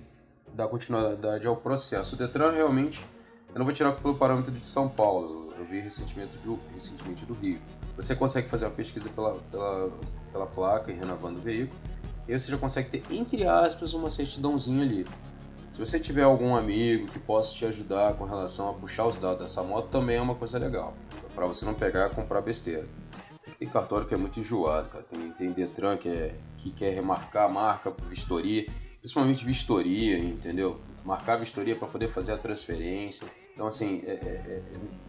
dar continuidade ao processo. O Detran realmente, eu não vou tirar pelo parâmetro de São Paulo, eu vi recentemente do, recentemente do Rio. Você consegue fazer uma pesquisa pela, pela, pela placa e renovando o veículo, e você já consegue ter, entre aspas, uma certidãozinha ali. Se você tiver algum amigo que possa te ajudar com relação a puxar os dados dessa moto, também é uma coisa legal. Para você não pegar e comprar besteira. Tem cartório que é muito enjoado, cara. Tem, tem Detran que, é, que quer remarcar a marca por vistoria, principalmente vistoria, entendeu? Marcar a vistoria para poder fazer a transferência. Então, assim, é, é, é,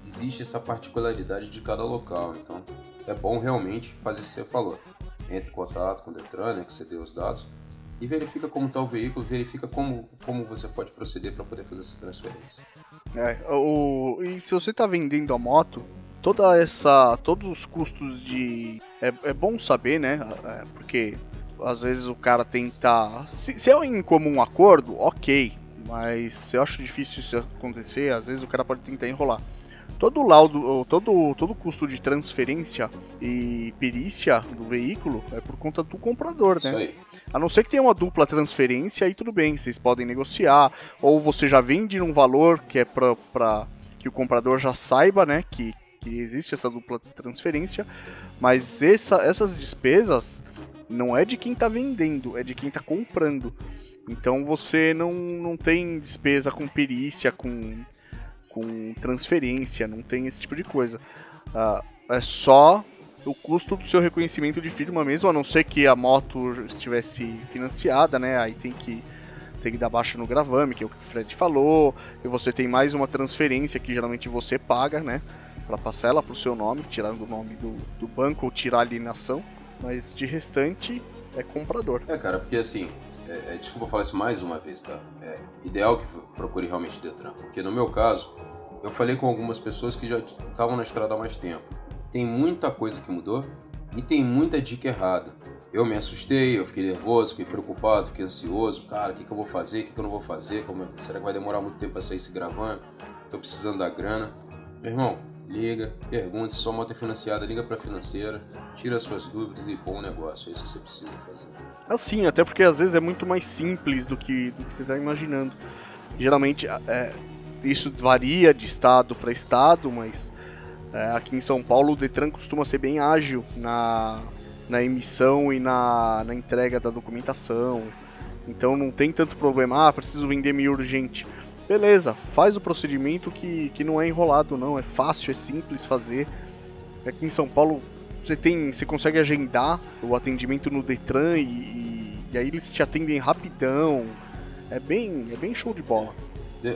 existe essa particularidade de cada local. Então, é bom realmente fazer o que você falou. Entre em contato com o Detran, né, que você deu os dados, e verifica como está o veículo, verifica como, como você pode proceder para poder fazer essa transferência. É, o, e se você tá vendendo a moto, toda essa. todos os custos de. É, é bom saber, né? É, porque às vezes o cara tenta. Se, se é em comum acordo, ok. Mas eu acho difícil isso acontecer, às vezes o cara pode tentar enrolar. Todo laudo, todo, todo custo de transferência e perícia do veículo é por conta do comprador, né? Isso aí. A não ser que tenha uma dupla transferência, aí tudo bem, vocês podem negociar. Ou você já vende num valor que é pra, pra que o comprador já saiba, né? Que que existe essa dupla transferência, mas essa, essas despesas não é de quem está vendendo, é de quem está comprando. Então você não, não tem despesa com perícia, com, com transferência, não tem esse tipo de coisa. Uh, é só o custo do seu reconhecimento de firma mesmo, a não ser que a moto estivesse financiada, né? Aí tem que tem que dar baixa no gravame, que é o que o Fred falou, e você tem mais uma transferência que geralmente você paga, né? Para ela pro seu nome, tirar do nome do, do banco ou tirar a alienação, mas de restante é comprador. É, cara, porque assim, é, é, desculpa falar isso mais uma vez, tá? É ideal que procure realmente o Detran, porque no meu caso, eu falei com algumas pessoas que já estavam na estrada há mais tempo. Tem muita coisa que mudou e tem muita dica errada. Eu me assustei, eu fiquei nervoso, fiquei preocupado, fiquei ansioso. Cara, o que, que eu vou fazer? O que, que eu não vou fazer? Como, será que vai demorar muito tempo para sair se gravando? Tô precisando da grana. Meu irmão, liga, pergunte se sua moto é financiada, liga pra financeira, tira suas dúvidas e um negócio. É isso que você precisa fazer. Assim, até porque às vezes é muito mais simples do que, do que você está imaginando. Geralmente, é, isso varia de estado para estado, mas é, aqui em São Paulo o Detran costuma ser bem ágil na, na emissão e na, na entrega da documentação. Então não tem tanto problema, ah, preciso vender meio urgente. Beleza, faz o procedimento que, que não é enrolado não, é fácil, é simples fazer. Aqui em São Paulo você tem, você consegue agendar o atendimento no Detran e, e, e aí eles te atendem rapidão. É bem, é bem show de bola.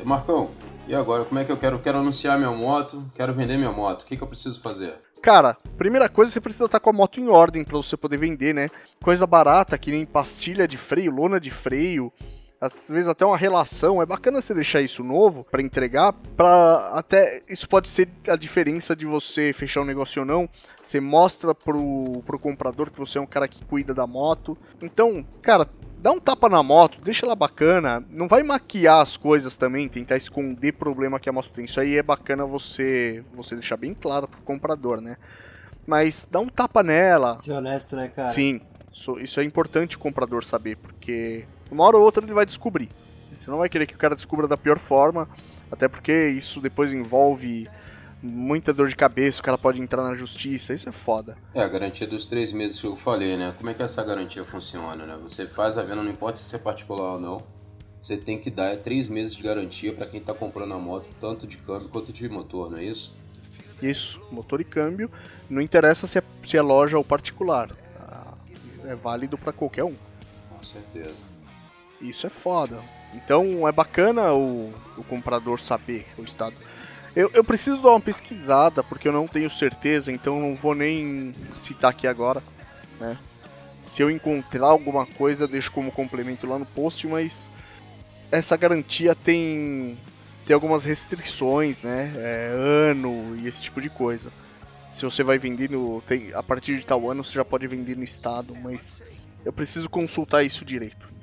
Marcão, e agora como é que eu quero? Quero anunciar minha moto, quero vender minha moto. O que, que eu preciso fazer? Cara, primeira coisa, você precisa estar com a moto em ordem para você poder vender, né? Coisa barata, que nem pastilha de freio, lona de freio, às vezes até uma relação. É bacana você deixar isso novo para entregar, para até isso pode ser a diferença de você fechar um negócio ou não. Você mostra pro, pro comprador que você é um cara que cuida da moto. Então, cara, dá um tapa na moto, deixa ela bacana. Não vai maquiar as coisas também, tentar esconder problema que a moto tem. Isso aí é bacana você você deixar bem claro pro comprador, né? Mas dá um tapa nela. Ser honesto, né, cara? Sim. Isso é importante o comprador saber, porque uma hora ou outra ele vai descobrir. Você não vai querer que o cara descubra da pior forma, até porque isso depois envolve muita dor de cabeça, o cara pode entrar na justiça, isso é foda. É, a garantia dos três meses que eu falei, né? Como é que essa garantia funciona, né? Você faz a venda, não importa se é particular ou não, você tem que dar três meses de garantia para quem tá comprando a moto, tanto de câmbio quanto de motor, não é isso? Isso, motor e câmbio, não interessa se é, se é loja ou particular, tá? é válido para qualquer um. Com certeza. Isso é foda. Então é bacana o, o comprador saber o estado. Eu, eu, preciso dar uma pesquisada, porque eu não tenho certeza, então não vou nem citar aqui agora. Né? Se eu encontrar alguma coisa, deixo como complemento lá no post, mas essa garantia tem, tem algumas restrições, né? É, ano e esse tipo de coisa. Se você vai vender no. Tem, a partir de tal ano você já pode vender no estado, mas eu preciso consultar isso direito.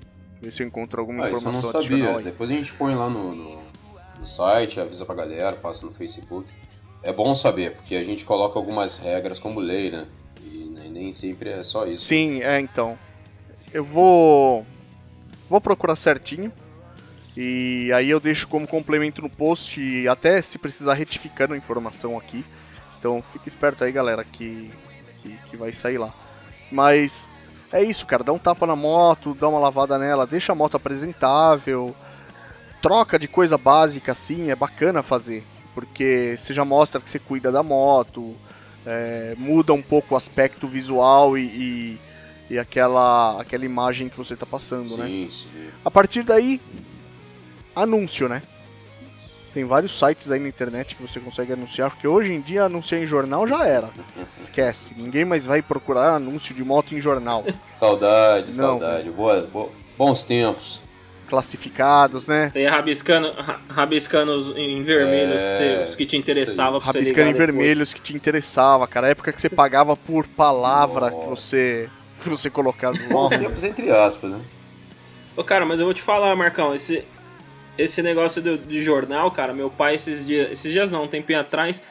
Ver se eu encontro alguma ah, informação. Isso eu não sabia. Depois a gente põe lá no, no no site, avisa pra galera, passa no Facebook. É bom saber, porque a gente coloca algumas regras como lei, né? E nem sempre é só isso. Sim, é então. Eu vou. Vou procurar certinho. E aí eu deixo como complemento no post, até se precisar retificando a informação aqui. Então fique esperto aí, galera, que, que, que vai sair lá. Mas é isso, cara. Dá um tapa na moto, dá uma lavada nela, deixa a moto apresentável troca de coisa básica assim é bacana fazer, porque você já mostra que você cuida da moto, é, muda um pouco o aspecto visual e, e, e, aquela, aquela imagem que você está passando, sim, né? Sim. A partir daí, anúncio, né? Tem vários sites aí na internet que você consegue anunciar, porque hoje em dia anunciar em jornal já era. Esquece, ninguém mais vai procurar anúncio de moto em jornal. <laughs> Saudade, Não. saudade. Boa, boa, bons tempos classificados, né? Você ia rabiscando, rabiscando em vermelhos é, os que te interessava pra Rabiscando em vermelhos que te interessava, cara. A época que você pagava por palavra Nossa. que você, que você colocava. Bons tempos entre aspas, né? Ô, cara, mas eu vou te falar, Marcão, esse, esse negócio de, de jornal, cara, meu pai esses dias, esses dias não, um tempinho atrás,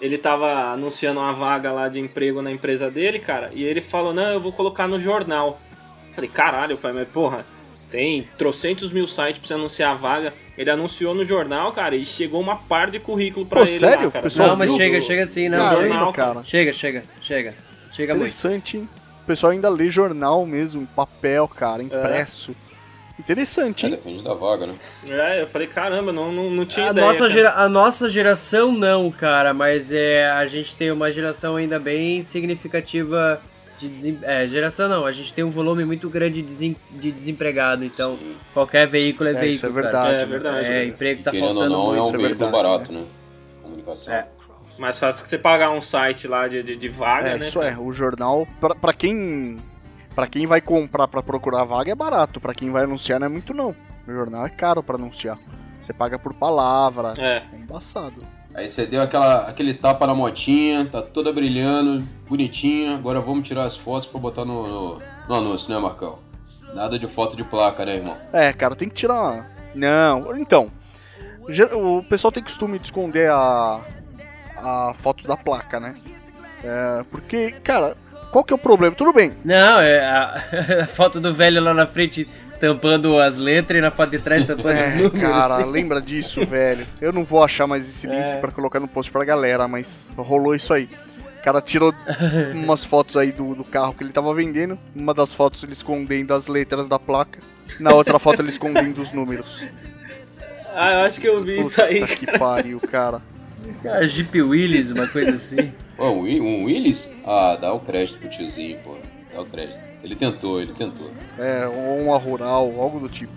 ele tava anunciando uma vaga lá de emprego na empresa dele, cara, e ele falou, não, eu vou colocar no jornal. Eu falei, caralho, pai, mas porra, tem trocentos mil sites pra você anunciar a vaga. Ele anunciou no jornal, cara, e chegou uma par de currículo pra Pô, ele sério? lá, cara. Pessoal Não, mas chega, chega sim, não. Caramba, jornal, cara. Chega, chega, chega. Chega muito. Interessante, hein? O pessoal ainda lê jornal mesmo, papel, cara, impresso. Interessante, É, hein? depende da vaga, né? É, eu falei, caramba, não, não, não tinha A ideia. nossa, gera- a nossa geração não, cara, mas é, a gente tem uma geração ainda bem significativa de desem- é, geração não, a gente tem um volume muito grande de, desem- de desempregado, então Sim. qualquer veículo é, É, veículo, isso é cara. verdade. É né? verdade. É, emprego tá Querendo ou faltando não, é um é veículo verdade, barato, né? De comunicação. É. Mais fácil que você pagar um site lá de, de, de vaga, É, né? isso é. O jornal, pra, pra quem. Para quem vai comprar pra procurar vaga é barato, pra quem vai anunciar não é muito não. O jornal é caro pra anunciar. Você paga por palavra, É. é embaçado. Aí você deu aquela, aquele tapa na motinha, tá toda brilhando, bonitinha. Agora vamos tirar as fotos pra botar no, no, no anúncio, né, Marcão? Nada de foto de placa, né, irmão? É, cara, tem que tirar. Não, então. O pessoal tem costume de esconder a, a foto da placa, né? É, porque, cara, qual que é o problema? Tudo bem, Não, é a, <laughs> a foto do velho lá na frente tampando as letras e na foto de trás tampando os É, números. cara, assim. lembra disso, velho. Eu não vou achar mais esse link É. pra colocar no post pra galera, mas rolou isso aí. O cara tirou <laughs> umas fotos aí do, do carro que ele tava vendendo. Uma das fotos ele escondendo as letras da placa. Na outra foto ele escondendo os números. Ah, eu acho que eu vi isso aí. Puta que pariu, cara. Ah, Jeep Willis, uma coisa assim. Pô, <laughs> um, Wi- um Willis? Ah, dá o crédito pro tiozinho, pô. Dá o crédito. Ele tentou, ele tentou. É, ou uma rural, algo do tipo.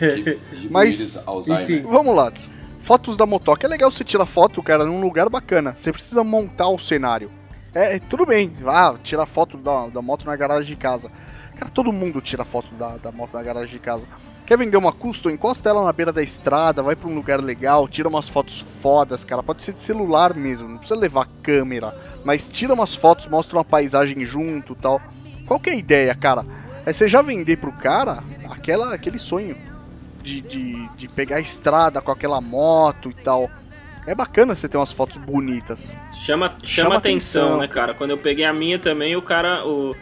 Jeep, Jeep <laughs> Mas, Willis Alzheimer. enfim. Vamos lá. Fotos da motoca. É legal você tirar foto, cara, num lugar bacana. Você precisa montar o cenário. É, tudo bem. Ah, tirar foto da, da moto na garagem de casa. Cara, todo mundo tira foto da, da moto na garagem de casa. Quer vender uma custom? Encosta ela na beira da estrada, vai pra um lugar legal, tira umas fotos fodas, cara. Pode ser de celular mesmo, não precisa levar câmera. Mas tira umas fotos, mostra uma paisagem junto tal. Qual que é a ideia, cara? É você já vender pro cara aquela, aquele sonho de, de, de pegar a estrada com aquela moto e tal. É bacana você ter umas fotos bonitas. Chama, chama, Chama atenção, atenção. né, cara? Quando eu peguei a minha também, o cara. O,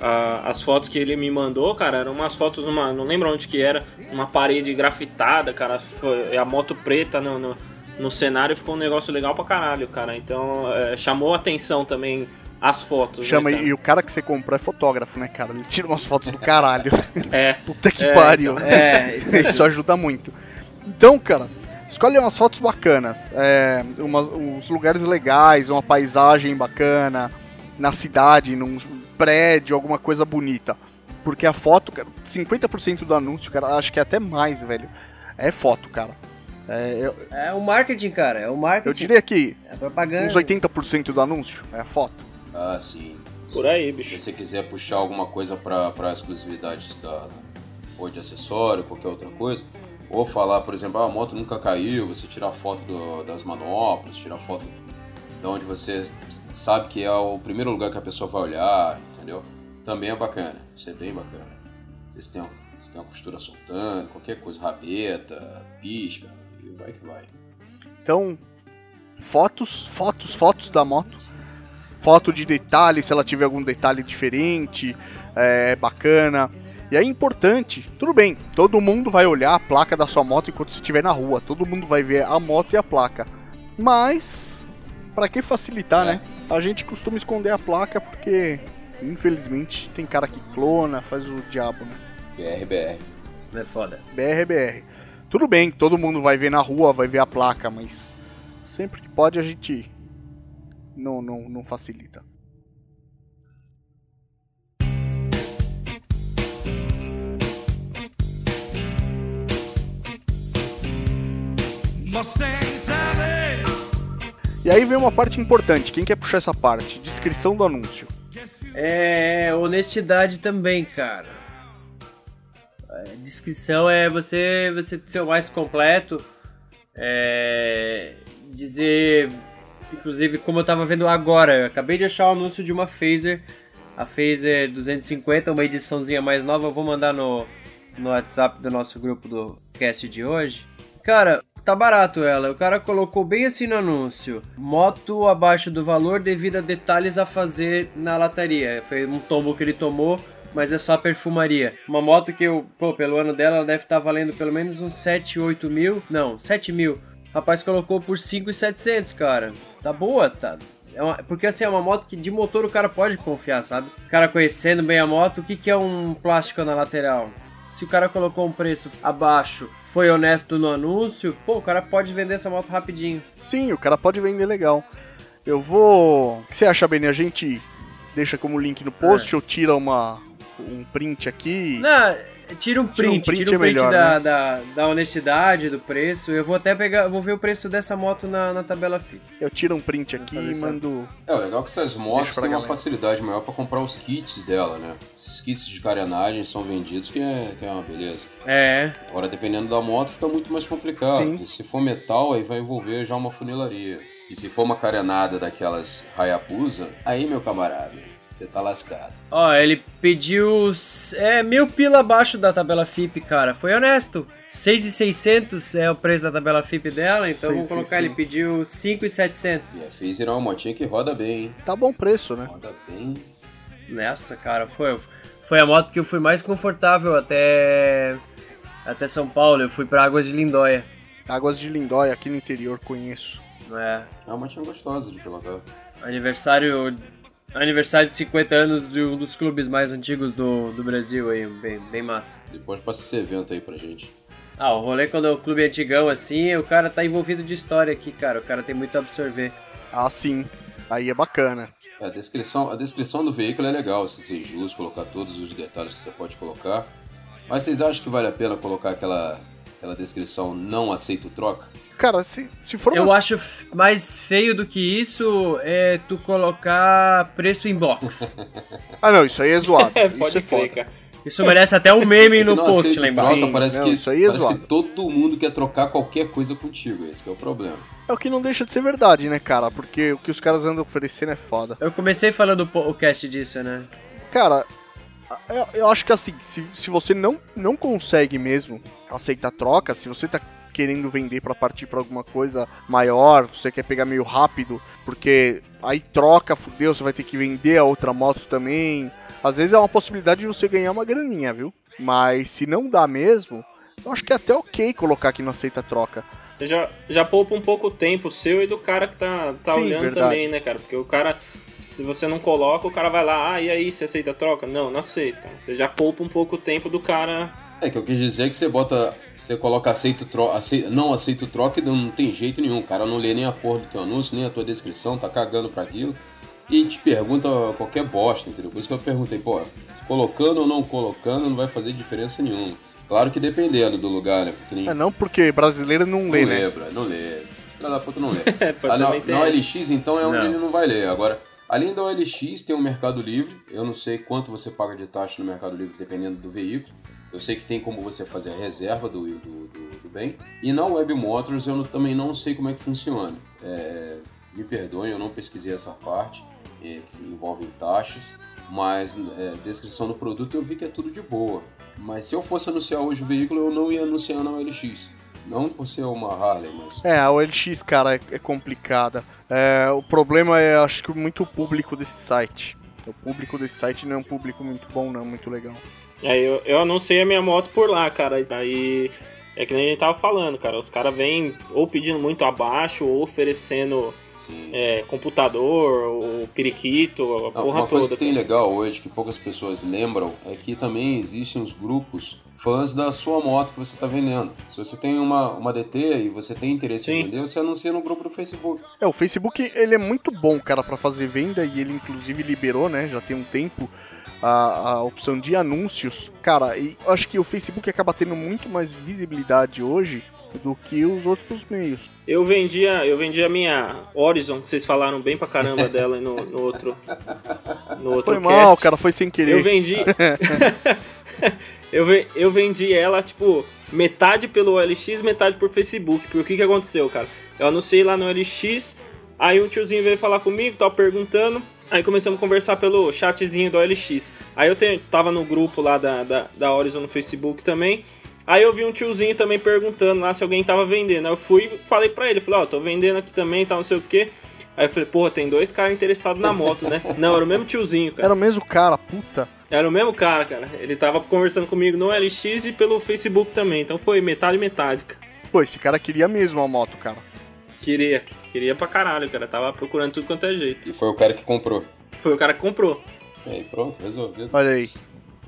a- as fotos que ele me mandou, cara, eram umas fotos numa. Não lembro onde que era. Uma parede grafitada, cara. Foi, a moto preta no, no, no cenário ficou um negócio legal pra caralho, cara. Então é, chamou atenção também as fotos. Chama né, e o cara que você comprou é fotógrafo, né, cara? Ele tira umas fotos do caralho. cara? É. <laughs> Puta que É, pariu. É, <laughs> isso Isso ajuda muito. Então, cara, escolhe umas fotos bacanas. É, umas, uns lugares legais, uma paisagem bacana, na cidade, num prédio, alguma coisa bonita. Porque a foto, cara, 50% do anúncio, cara, acho que é até mais, velho. É foto, cara. É, eu, É o marketing, cara. É o marketing. eu diria que É propaganda. uns 80% do anúncio é a foto. Ah, sim. Por aí, Se bicho. você quiser puxar alguma coisa pra, pra exclusividades da, ou de acessório, qualquer outra coisa, ou falar, por exemplo, ah, a moto nunca caiu, você tirar foto do- das manoplas, tirar foto de onde você sabe que é o primeiro lugar que a pessoa vai olhar, entendeu? Também é bacana, isso é bem bacana. Se tem, se tem uma costura soltando, qualquer coisa, rabeta, pisca, e vai que vai. Então, fotos, fotos, fotos da moto. Foto de detalhe, se ela tiver algum detalhe diferente, é bacana. E aí, importante, tudo bem, todo mundo vai olhar a placa da sua moto enquanto você estiver na rua. Todo mundo vai ver a moto e a placa. Mas, pra que facilitar, É. né? A gente costuma esconder a placa porque, infelizmente, tem cara que clona, faz o diabo, né? BRBR. É foda. BR é BR. Tudo bem, todo mundo vai ver na rua, vai ver a placa, mas sempre que pode a gente não, não, não facilita. E aí vem uma parte importante. Quem quer puxar essa parte? Descrição do anúncio. É honestidade também, cara. Descrição é você, você ser o mais completo. É, dizer, inclusive, como eu tava vendo agora, eu acabei de achar o anúncio de uma Phaser, a Phaser 250, uma ediçãozinha mais nova. Eu vou mandar no, no WhatsApp do nosso grupo do cast de hoje. Cara, tá barato ela. O cara colocou bem assim no anúncio: moto abaixo do valor devido a detalhes a fazer na lataria. Foi um tombo que ele tomou mas é só perfumaria. Uma moto que eu, pô, pelo ano dela, ela deve estar tá valendo pelo menos uns 7, 8 mil. Não, 7 mil. Rapaz colocou por 5,700, cara. Tá boa, tá. É uma, porque assim, é uma moto que de motor o cara pode confiar, sabe? O cara conhecendo bem a moto, o que, que é um plástico na lateral? Se o cara colocou um preço abaixo, foi honesto no anúncio, pô, o cara pode vender essa moto rapidinho. Sim, o cara pode vender legal. Eu vou. O que você acha, Beni? A gente deixa como link no post é. ou tira uma, um print aqui? Não, Tira um print, tira um print, tira um print é melhor, da, né? da, da, honestidade, do preço. Eu vou até pegar, vou ver o preço dessa moto na, na tabela FIP. Eu tiro um print aqui e mando. É, o legal é que essas motos têm uma facilidade maior para comprar os kits dela, né? Esses kits de carenagem são vendidos, que é, que é uma beleza. É. Agora, dependendo da moto, fica muito mais complicado. Sim. se for metal, aí vai envolver já uma funilaria. E se for uma carenada daquelas Hayabusa, aí, meu camarada, você tá lascado. Ó, ele pediu é, mil pila abaixo da tabela FIP, cara. Foi honesto. 6,600 é o preço da tabela FIP dela, então vamos colocar, ele pediu 5,700. E a Phaser é uma motinha que roda bem, hein? Tá bom preço, né? Roda bem. Nessa, cara, foi, foi a moto que eu fui mais confortável até, até São Paulo. Eu fui pra Águas de Lindóia. Águas de Lindóia, aqui no interior, conheço. É. É uma motinha gostosa de pilotar. Aniversário aniversário de 50 anos de um dos clubes mais antigos do, do Brasil aí, bem, bem massa. Depois passa esse evento aí pra gente. Ah, o rolê quando é o clube antigão assim, o cara tá envolvido de história aqui, cara. O cara tem muito a absorver. Ah, sim. Aí é bacana. A descrição, a descrição do veículo é legal, se ser justo, colocar todos os detalhes que você pode colocar. Mas vocês acham que vale a pena colocar aquela, aquela descrição não aceito troca? Cara, se, se for Eu acho mais feio do que isso é tu colocar preço em box. <laughs> ah, não, isso aí é zoado. <laughs> É, isso é foda. Cara. Isso merece até um meme no post lá embaixo. Troca, parece não, que, isso aí é parece zoado. que todo mundo quer trocar qualquer coisa contigo, esse é o problema. É o que não deixa de ser verdade, né, cara? Porque o que os caras andam oferecendo é foda. Eu comecei falando o cast disso, né? Cara, eu, eu acho que assim, se, se você não, não consegue mesmo aceitar troca, se você tá querendo vender para partir para alguma coisa maior, você quer pegar meio rápido, porque aí troca, fudeu, você vai ter que vender a outra moto também. Às vezes é uma possibilidade de você ganhar uma graninha, viu? Mas se não dá mesmo, eu acho que é até ok colocar que não aceita troca. Você já, já poupa um pouco o tempo seu e do cara que tá, tá Sim, olhando verdade. também, né, cara? Porque o cara, se você não coloca, o cara vai lá, ah, e aí, você aceita troca? Não, não aceita. Você já poupa um pouco o tempo do cara é, que eu quis dizer é que você bota. Você coloca aceito troca. Aceito, não aceito troca e não tem jeito nenhum. O cara não lê nem a porra do teu anúncio, nem a tua descrição, tá cagando pra aquilo. E te pergunta qualquer bosta, entendeu? Por isso que eu perguntei, pô, colocando ou não colocando não vai fazer diferença nenhuma. Claro que dependendo do lugar, né? Porque nem... É não, porque brasileiro não, não lê, né? Lê, bro, não lê. Filha da puta não lê. <laughs> ah, na, na OLX, então, é onde não. ele não vai ler. Agora, além da OLX, tem o Mercado Livre. Eu não sei quanto você paga de taxa no Mercado Livre, dependendo do veículo. Eu sei que tem como você fazer a reserva do, do, do, do bem. E na Web Motors eu também não sei como é que funciona. É, me perdoem, eu não pesquisei essa parte, é, que envolve taxas, mas é, descrição do produto eu vi que é tudo de boa. Mas se eu fosse anunciar hoje o veículo, eu não ia anunciar na OLX. Não por ser uma Harley, mas. É, a OLX, cara, é, complicada. É, o problema é, acho que, muito público desse site. O público desse site não é um público muito bom, não, muito legal. É, eu, eu anunciei a minha moto por lá, cara. Aí é que nem a gente tava falando, cara. Os caras vêm ou pedindo muito abaixo, ou oferecendo é, computador, o periquito, a Não, porra Uma coisa que tem legal hoje, que poucas pessoas lembram, é que também existem os grupos fãs da sua moto que você está vendendo. Se você tem uma, uma DT e você tem interesse Sim. em vender, você anuncia no grupo do Facebook. É, o Facebook ele é muito bom, cara, para fazer venda e ele inclusive liberou, né, já tem um tempo a, a opção de anúncios. Cara, e acho que o Facebook acaba tendo muito mais visibilidade hoje do que os outros meios. Eu vendia, eu vendia a minha Horizon, que vocês falaram bem pra caramba <laughs> dela no, no outro no outro Foi mal, cast. cara, foi sem querer. Eu vendi <laughs> <laughs> eu, eu vendi ela, tipo, metade pelo OLX, metade por Facebook. Porque o que que aconteceu, cara? Eu anunciei lá no OLX, aí um tiozinho veio falar comigo, tava perguntando, Aí começamos a conversar pelo chatzinho do OLX. Aí eu te, tava no grupo lá da, da, da Horizon no Facebook também. Aí eu vi um tiozinho também perguntando lá se alguém tava vendendo. Aí eu fui e falei pra ele, falei, ó, oh, tô vendendo aqui também, tal, não sei o que. Aí eu falei, porra, tem dois caras interessados na moto, né? <laughs> Não, era o mesmo tiozinho, cara. Era o mesmo cara, puta. Era o mesmo cara, cara. Ele tava conversando comigo no LX e pelo Facebook também. Então foi metade metade. cara. Pô, esse cara queria mesmo a moto, cara. Queria. Queria pra caralho, cara. Tava procurando tudo quanto é jeito. E foi o cara que comprou. Foi o cara que comprou. E aí, pronto, resolvido. Olha aí.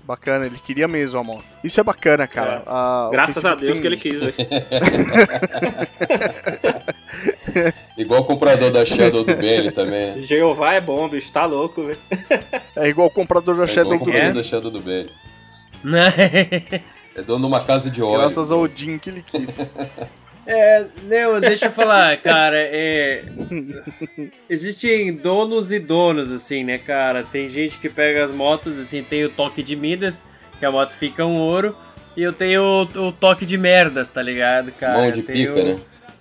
Bacana, ele queria mesmo a moto. Isso é bacana, cara. É. A- o Graças a Deus tem que ele quis, velho. <laughs> Igual o comprador da Shadow do Benny também, né? Jeová é bom, bicho. Tá louco, velho. É igual o comprador da É igual Shadow o do comprador É? da Shadow do Benny. Né? É dono de uma casa de óleo. Graças ao Odin que ele quis. <laughs> É, não, deixa eu falar, <laughs> cara, é... Existem donos e donos, assim, né, cara? Tem gente que pega as motos, assim, tem o toque de Midas, que a moto fica um ouro, e eu tenho o, o toque de merdas, tá ligado, cara? Mão de pica, né?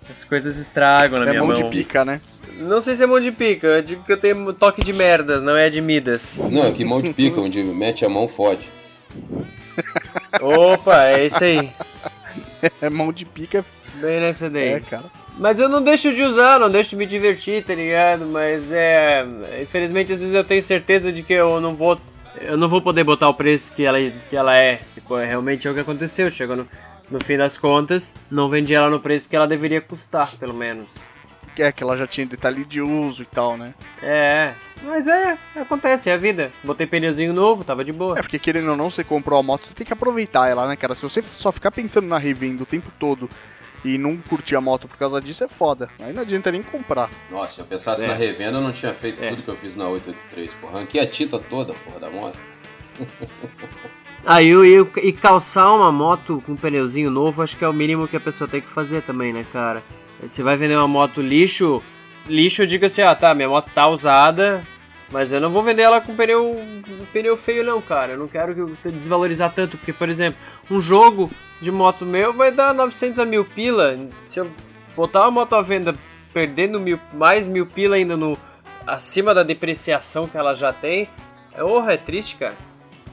As coisas estragam na É minha mão mão. de pica, né? Não sei se é mão de pica, eu digo que eu tenho toque de merdas, não é de Midas. Não, é que mão de pica, onde mete a mão fode. Opa, é isso aí. <laughs> É mão de pica, Bem nessa daí. é, cara. Mas eu não deixo de usar, não deixo de me divertir, tá ligado? Mas é. Infelizmente, às vezes eu tenho certeza de que eu não vou. Eu não vou poder botar o preço que ela, que ela é. Tipo, é realmente é o que aconteceu. Chegou no, no fim das contas, não vendi ela no preço que ela deveria custar, pelo menos. É, que ela já tinha detalhe de uso e tal, né? É, mas é, acontece, é a vida. Botei pneuzinho novo, tava de boa. É, porque querendo ou não, você comprou a moto, você tem que aproveitar ela, né, cara? Se você só ficar pensando na revenda o tempo todo e não curtir a moto por causa disso, é foda. Aí não adianta nem comprar. Nossa, se eu pensasse É. na revenda, eu não tinha feito É. tudo que eu fiz na 883, porra. Arranquei a tinta toda, porra, da moto. Ah, e, e, e calçar uma moto com um pneuzinho novo, acho que é o mínimo que a pessoa tem que fazer também, né, cara? Você vai vender uma moto lixo, lixo eu digo assim, ah tá, minha moto tá usada, mas eu não vou vender ela com pneu, pneu feio não, cara. Eu não quero desvalorizar tanto, porque, por exemplo, um jogo de moto meu vai dar 900 a mil pila. Se eu botar uma moto à venda perdendo mil, mais mil pila ainda no acima da depreciação que ela já tem, é, orra, é triste, cara.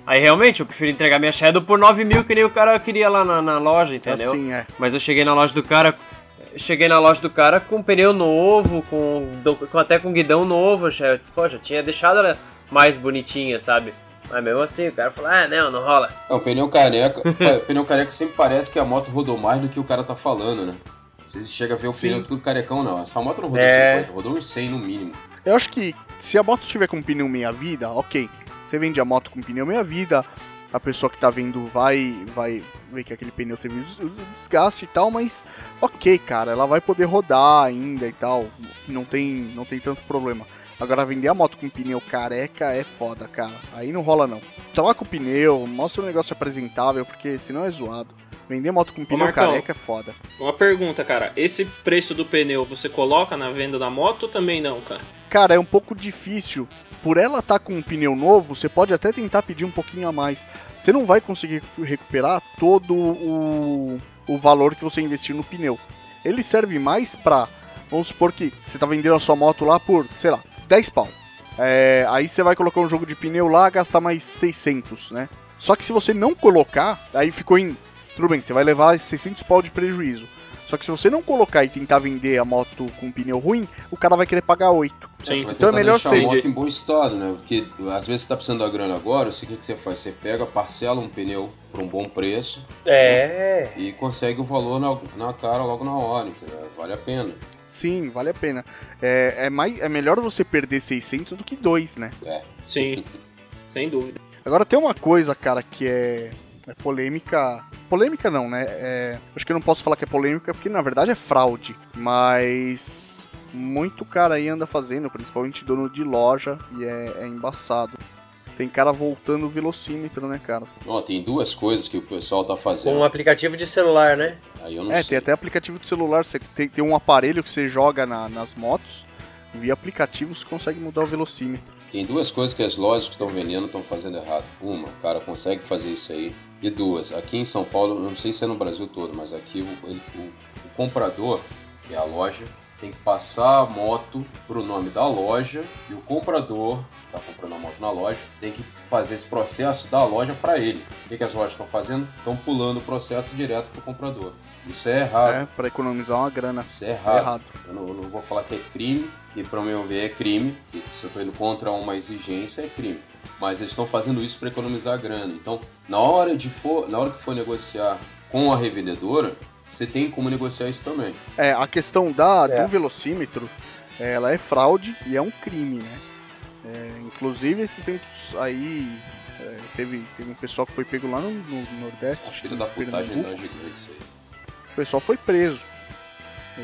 Aí realmente eu prefiro entregar minha Shadow por 9 mil que nem o cara queria lá na, na loja, entendeu? Assim, é. Mas eu cheguei na loja do cara. Cheguei na loja do cara com pneu novo, com, com- até com guidão novo. Já, pô, já tinha deixado ela mais bonitinha, sabe? Mas mesmo assim, o cara falou: ah, não, não rola. É, o pneu careca. <laughs> O pneu careca sempre parece que a moto rodou mais do que o cara tá falando, né? Você chega a ver o Sim. pneu tudo carecão, não. Essa moto não rodou É. 50, rodou uns 100 no mínimo. Eu acho que se a moto tiver com pneu meia vida, ok. Você vende a moto com pneu meia vida, a pessoa que tá vendo vai, vai ver que aquele pneu teve desgaste e tal, mas ok, cara, ela vai poder rodar ainda e tal. Não tem, não tem tanto problema. Agora vender a moto com pneu careca é foda, cara. Aí não rola não. Troca o pneu, mostra um negócio apresentável, porque senão é zoado. Vender moto com pneu Marcão. careca é foda. Uma pergunta, cara. Esse preço do pneu você coloca na venda da moto ou também não, cara? Cara, é um pouco difícil. Por ela estar com um pneu novo, você pode até tentar pedir um pouquinho a mais. Você não vai conseguir recuperar todo o, o valor que você investiu no pneu. Ele serve mais pra. Vamos supor que você tá vendendo a sua moto lá por, sei lá, 10 pau. É, aí você vai colocar um jogo de pneu lá, gastar mais 600, né? Só que se você não colocar, aí ficou em. Tudo bem, você vai levar 600 pau de prejuízo. Só que se você não colocar e tentar vender a moto com pneu ruim, o cara vai querer pagar 8. É, Sim. você Então é melhor deixar ser- a moto em bom estado, né? Porque às vezes você tá precisando da grana agora, o que, que você faz? Você pega, parcela um pneu por um bom preço É. e consegue o valor na, na cara logo na hora, entendeu? Vale a pena. Sim, vale a pena. É, é, mais, é melhor você perder 600 do que 2, né? Sim. <laughs> Sem dúvida. Agora tem uma coisa, cara, que é, é polêmica. Polêmica não, né? É, acho que eu não posso falar que é polêmica porque na verdade é fraude. Mas muito cara aí anda fazendo, principalmente dono de loja, e é, é embaçado. Tem cara voltando o velocímetro, né, cara? Ó, tem duas coisas que o pessoal tá Com fazendo. um aplicativo de celular, né? Aí eu não É, sei. tem até aplicativo de celular. Você tem, tem um aparelho que você joga na- nas motos. E via aplicativo você consegue mudar o velocímetro. Tem duas coisas que as lojas que estão vendendo estão fazendo errado. Uma, o cara consegue fazer isso aí. E duas, aqui em São Paulo, não sei se é no Brasil todo, mas aqui o, ele- o- o comprador, que é a loja, tem que passar a moto pro nome da loja e o comprador, que está comprando a moto na loja, tem que fazer esse processo da loja para ele. O que, que as lojas estão fazendo? Estão pulando o processo direto pro comprador. Isso é errado. É, pra economizar uma grana. Isso é errado. É errado. Eu, não, eu não vou falar que é crime, que para meu ver é crime, que se eu estou indo contra uma exigência é crime. Mas eles estão fazendo isso para economizar grana. Então, na hora, de for, na hora que for negociar com a revendedora, você tem como negociar isso também. É, a questão da, É. do velocímetro, ela é fraude e é um crime, né? É, inclusive, esses tempos aí, é, teve, teve um pessoal que foi pego lá no, no Nordeste. Essa filha da putagem da gigante isso aí. O pessoal foi preso. E,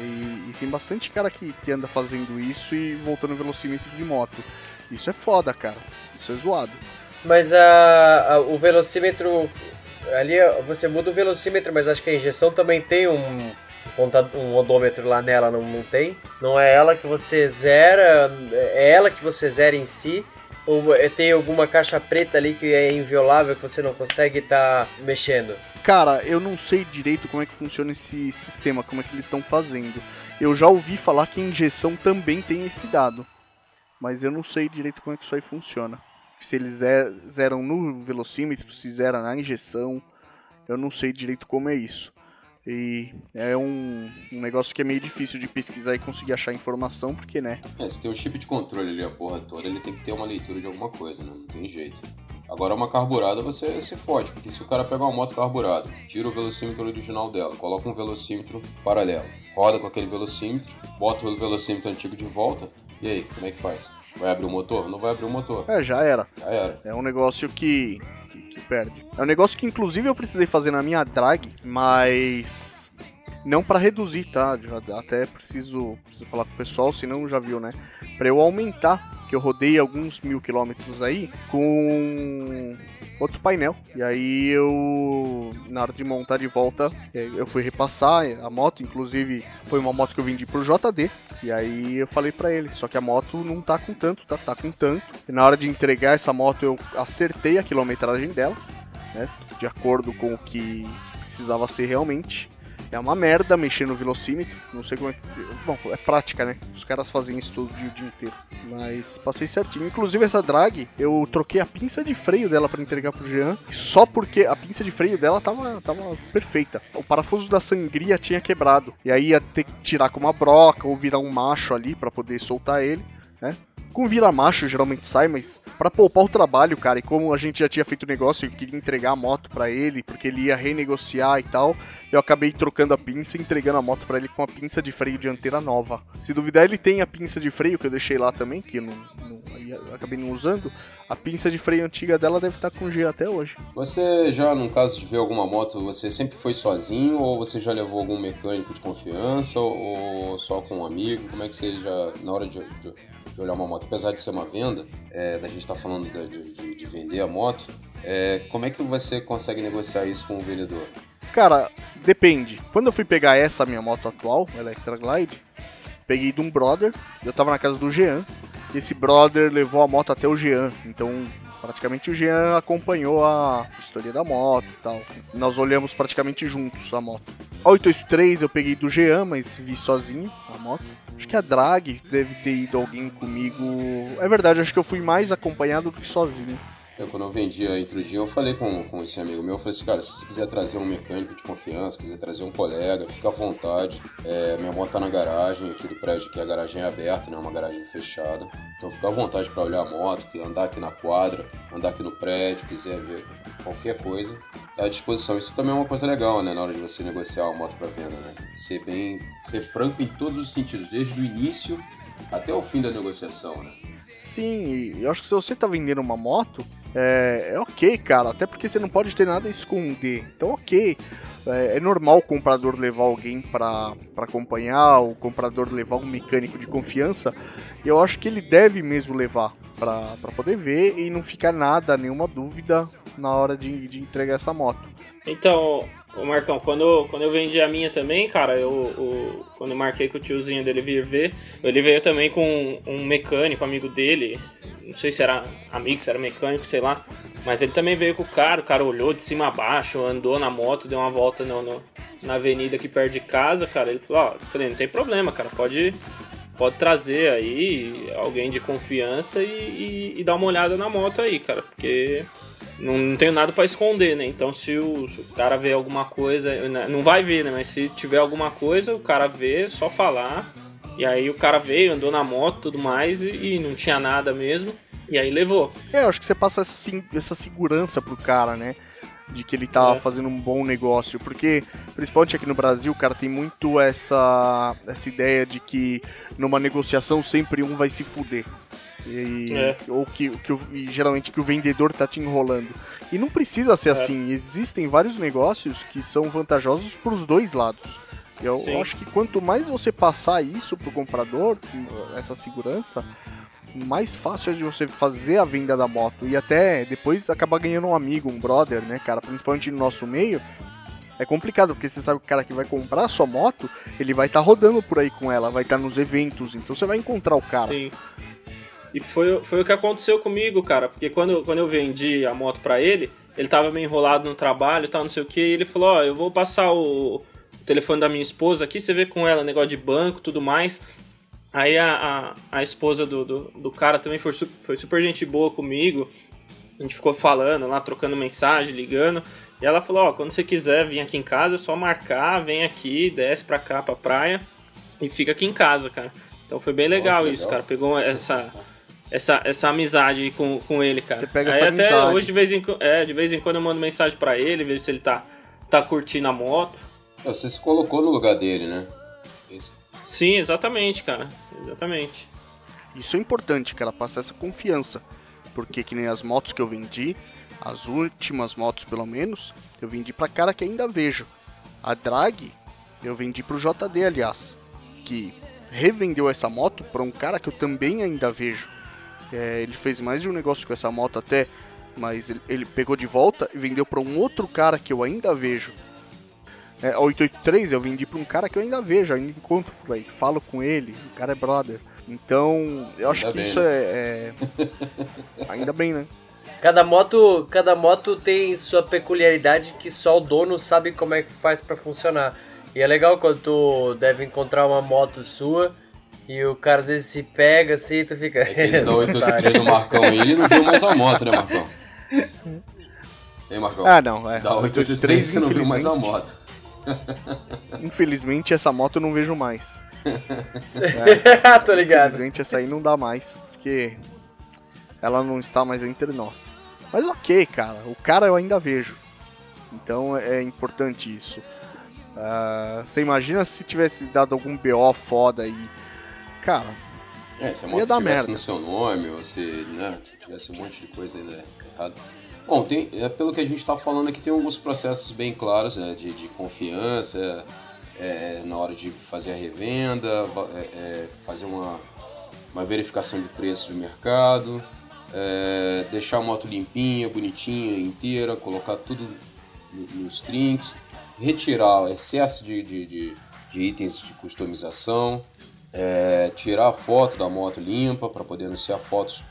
e tem bastante cara que, que anda fazendo isso e voltando velocímetro de moto. Isso é foda, cara. Isso é zoado. Mas a, a- o velocímetro. Ali você muda o velocímetro, mas acho que a injeção também tem um, um odômetro lá nela, não, não tem? Não é ela que você zera, é ela que você zera em si? Ou é- tem alguma caixa preta ali que é inviolável que você não consegue estar mexendo? Cara, eu não sei direito como é que funciona esse sistema, como é que eles estão fazendo. Eu já ouvi falar que a injeção também tem esse dado. Mas eu não sei direito como é que isso aí funciona. Se eles ze- zeram no velocímetro, se zera na injeção. Eu não sei direito como é isso. E é um, um negócio que é meio difícil de pesquisar e conseguir achar informação, porque, né? É, se tem um chip de controle ali, a porra toda, ele tem que ter uma leitura de alguma coisa, né? Não tem jeito. Agora, uma carburada você se fode, porque se o cara pega uma moto carburada, tira o velocímetro original dela, coloca um velocímetro paralelo, roda com aquele velocímetro, bota o velocímetro antigo de volta, e aí, como é que faz? Vai abrir o motor? Não vai abrir o motor. É, já era. Já era. É um negócio que, que, perde. É um negócio que inclusive eu precisei fazer na minha drag, mas não pra reduzir, tá? Já até preciso, preciso falar com o pessoal, senão já viu, né? Pra eu aumentar, que eu rodei alguns mil quilômetros aí com outro painel. E aí eu, na hora de montar de volta, eh, eu fui repassar a moto, inclusive foi uma moto que eu vendi pro JD. E aí eu falei pra ele, só que a moto não tá com tanto, tá, tá com tanto. E na hora de entregar essa moto eu acertei a quilometragem dela, né? De acordo com o que precisava ser realmente. É uma merda mexer no velocímetro, não sei como é que. Bom, é prática, né? Os caras fazem isso todo dia, o dia inteiro. Mas passei certinho. Inclusive essa drag, eu troquei a pinça de freio dela pra entregar pro Jean, só porque a pinça de freio dela tava, tava perfeita. O parafuso da sangria tinha quebrado. E aí ia ter que tirar com uma broca ou virar um macho ali pra poder soltar ele, né? Com vira macho geralmente sai, mas pra poupar o trabalho, cara, e como a gente já tinha feito o negócio, eu queria entregar a moto pra ele, porque ele ia renegociar e tal, eu acabei trocando a pinça e entregando a moto pra ele com a pinça de freio dianteira nova. Se duvidar, ele tem a pinça de freio que eu deixei lá também, que eu não, não- eu acabei não usando. A pinça de freio antiga dela deve estar com G até hoje. Você já, no caso de ver alguma moto, você sempre foi sozinho ou você já levou algum mecânico de confiança ou só com um amigo? Como é que você já, na hora de, de- olhar uma moto, apesar de ser uma venda, é, da gente estar falando de, de- de vender a moto, é, como é que você consegue negociar isso com o vendedor? Cara, depende. Quando eu fui pegar essa minha moto atual, Electra Glide, peguei de um brother, eu tava na casa do Jean, esse brother levou a moto até o Jean, então praticamente o Jean acompanhou a história da moto e tal. Nós olhamos praticamente juntos a moto. A 883 eu peguei do Jean, mas vi sozinho a moto. Acho que a Drag deve ter ido alguém comigo. É verdade, acho que eu fui mais acompanhado do que sozinho. Eu, quando eu vendia a Intrudinha, eu falei com, com esse amigo meu, eu falei assim, cara, se você quiser trazer um mecânico de confiança, quiser trazer um colega, fica à vontade. É, minha moto tá na garagem aqui do prédio, que a garagem é aberta, né, uma garagem fechada. Então fica à vontade para olhar a moto, andar aqui na quadra, andar aqui no prédio, quiser ver qualquer coisa, tá à disposição. Isso também é uma coisa legal, né, na hora de você negociar uma moto para venda, né? Ser bem, ser franco em todos os sentidos, desde o início até o fim da negociação, né? Sim, eu acho que se você tá vendendo uma moto, é, é ok, cara. Até porque você não pode ter nada a esconder. Então, ok. É, é normal o comprador levar alguém pra acompanhar, o comprador levar um mecânico de confiança. E eu acho que ele deve mesmo levar pra poder ver e não ficar nada, nenhuma dúvida na hora de, de entregar essa moto. Então, ô Marcão, quando, quando eu vendi a minha também, cara, eu, quando eu marquei com o tiozinho dele vir ver, ele veio também com um mecânico, amigo dele, não sei se era amigo, se era mecânico, sei lá, mas ele também veio com o cara, o cara olhou de cima a baixo, andou na moto, deu uma volta no, no- na avenida aqui perto de casa, cara, ele falou, ó, eu falei, não tem problema, cara, pode, pode trazer aí alguém de confiança e, e, e dar uma olhada na moto aí, cara, porque não, não tenho nada para esconder, né? Então se o, se o, cara vê alguma coisa, não vai ver, né? Mas se tiver alguma coisa, o cara vê, só falar. E aí o cara veio, andou na moto e tudo mais e, e, não tinha nada mesmo. E aí levou. É, eu acho que você passa essa, essa segurança pro cara, né? de que ele tá é. fazendo um bom negócio, porque principalmente aqui no Brasil, cara, tem muito essa essa ideia de que numa negociação sempre um vai se fuder. E, é. ou que, que geralmente que o vendedor tá te enrolando. E não precisa ser é. assim. Existem vários negócios que são vantajosos para os dois lados. Eu, eu acho que quanto mais você passar isso pro comprador, essa segurança, mais fácil é de você fazer a venda da moto e até depois acabar ganhando um amigo, um brother, né, cara? Principalmente no nosso meio. É complicado, porque você sabe que o cara que vai comprar a sua moto, ele vai estar tá rodando por aí com ela, vai estar tá nos eventos, então você vai encontrar o cara. Sim. E foi, foi o que aconteceu comigo, cara, porque quando, quando eu vendi a moto para ele, ele tava meio enrolado no trabalho e tal, não sei o que, e ele falou, ó, oh, eu vou passar o, o telefone da minha esposa aqui, você vê com ela, negócio de banco tudo mais. Aí a, a, a esposa do, do, do, cara também foi, foi super gente boa comigo. A gente ficou falando lá, trocando mensagem, ligando. E ela falou: Ó, quando você quiser vir aqui em casa, é só marcar, vem aqui, desce pra cá, pra praia e fica aqui em casa, cara. Então foi bem legal, oh, isso, legal. cara. Pegou essa, essa, essa amizade com, com ele, cara. Você pega Aí essa até amizade. hoje, de vez, em, é, de vez em quando, eu mando mensagem pra ele, vejo se ele tá, tá curtindo a moto. Você se colocou no lugar dele, né? Esse, Sim, exatamente, cara. Exatamente. Isso é importante, cara, passar essa confiança. Porque que nem as motos que eu vendi, as últimas motos pelo menos, eu vendi pra cara que ainda vejo. A drag, eu vendi pro JD, aliás, que revendeu essa moto para um cara que eu também ainda vejo. É, ele fez mais de um negócio com essa moto até, mas ele, ele pegou de volta e vendeu para um outro cara que eu ainda vejo. É, a 883 eu vendi pra um cara que eu ainda vejo, ainda encontro por aí, falo com ele, o cara é brother. Então, eu acho ainda que bem, isso né? é, é... <laughs> ainda bem, né? Cada moto, cada moto tem sua peculiaridade que só o dono sabe como é que faz para funcionar. E é legal quando tu deve encontrar uma moto sua e o cara às vezes se pega assim e tu fica. É que esse <laughs> da 883 do Marcão ele não viu mais a moto, né, Marcão? Hein, Marcão? Ah, não, é. Da 883 você não viu mais a moto. Infelizmente, essa moto eu não vejo mais. É, <laughs> Tô ligado. Infelizmente, essa aí não dá mais, porque ela não está mais entre nós. Mas ok, cara, o cara eu ainda vejo. Então é importante isso. Uh, você imagina se tivesse dado algum BO foda aí. Cara. É, se a moto tivesse merda. no seu nome, ou se né, tivesse um monte de coisa ainda errado. Bom, tem, é, pelo que a gente está falando aqui, tem alguns processos bem claros né, de, de confiança é, na hora de fazer a revenda, é, é, fazer uma, uma verificação de preço de mercado, é, deixar a moto limpinha, bonitinha, inteira, colocar tudo nos trinks, retirar o excesso de, de, de, de itens de customização, é, tirar a foto da moto limpa para poder anunciar fotos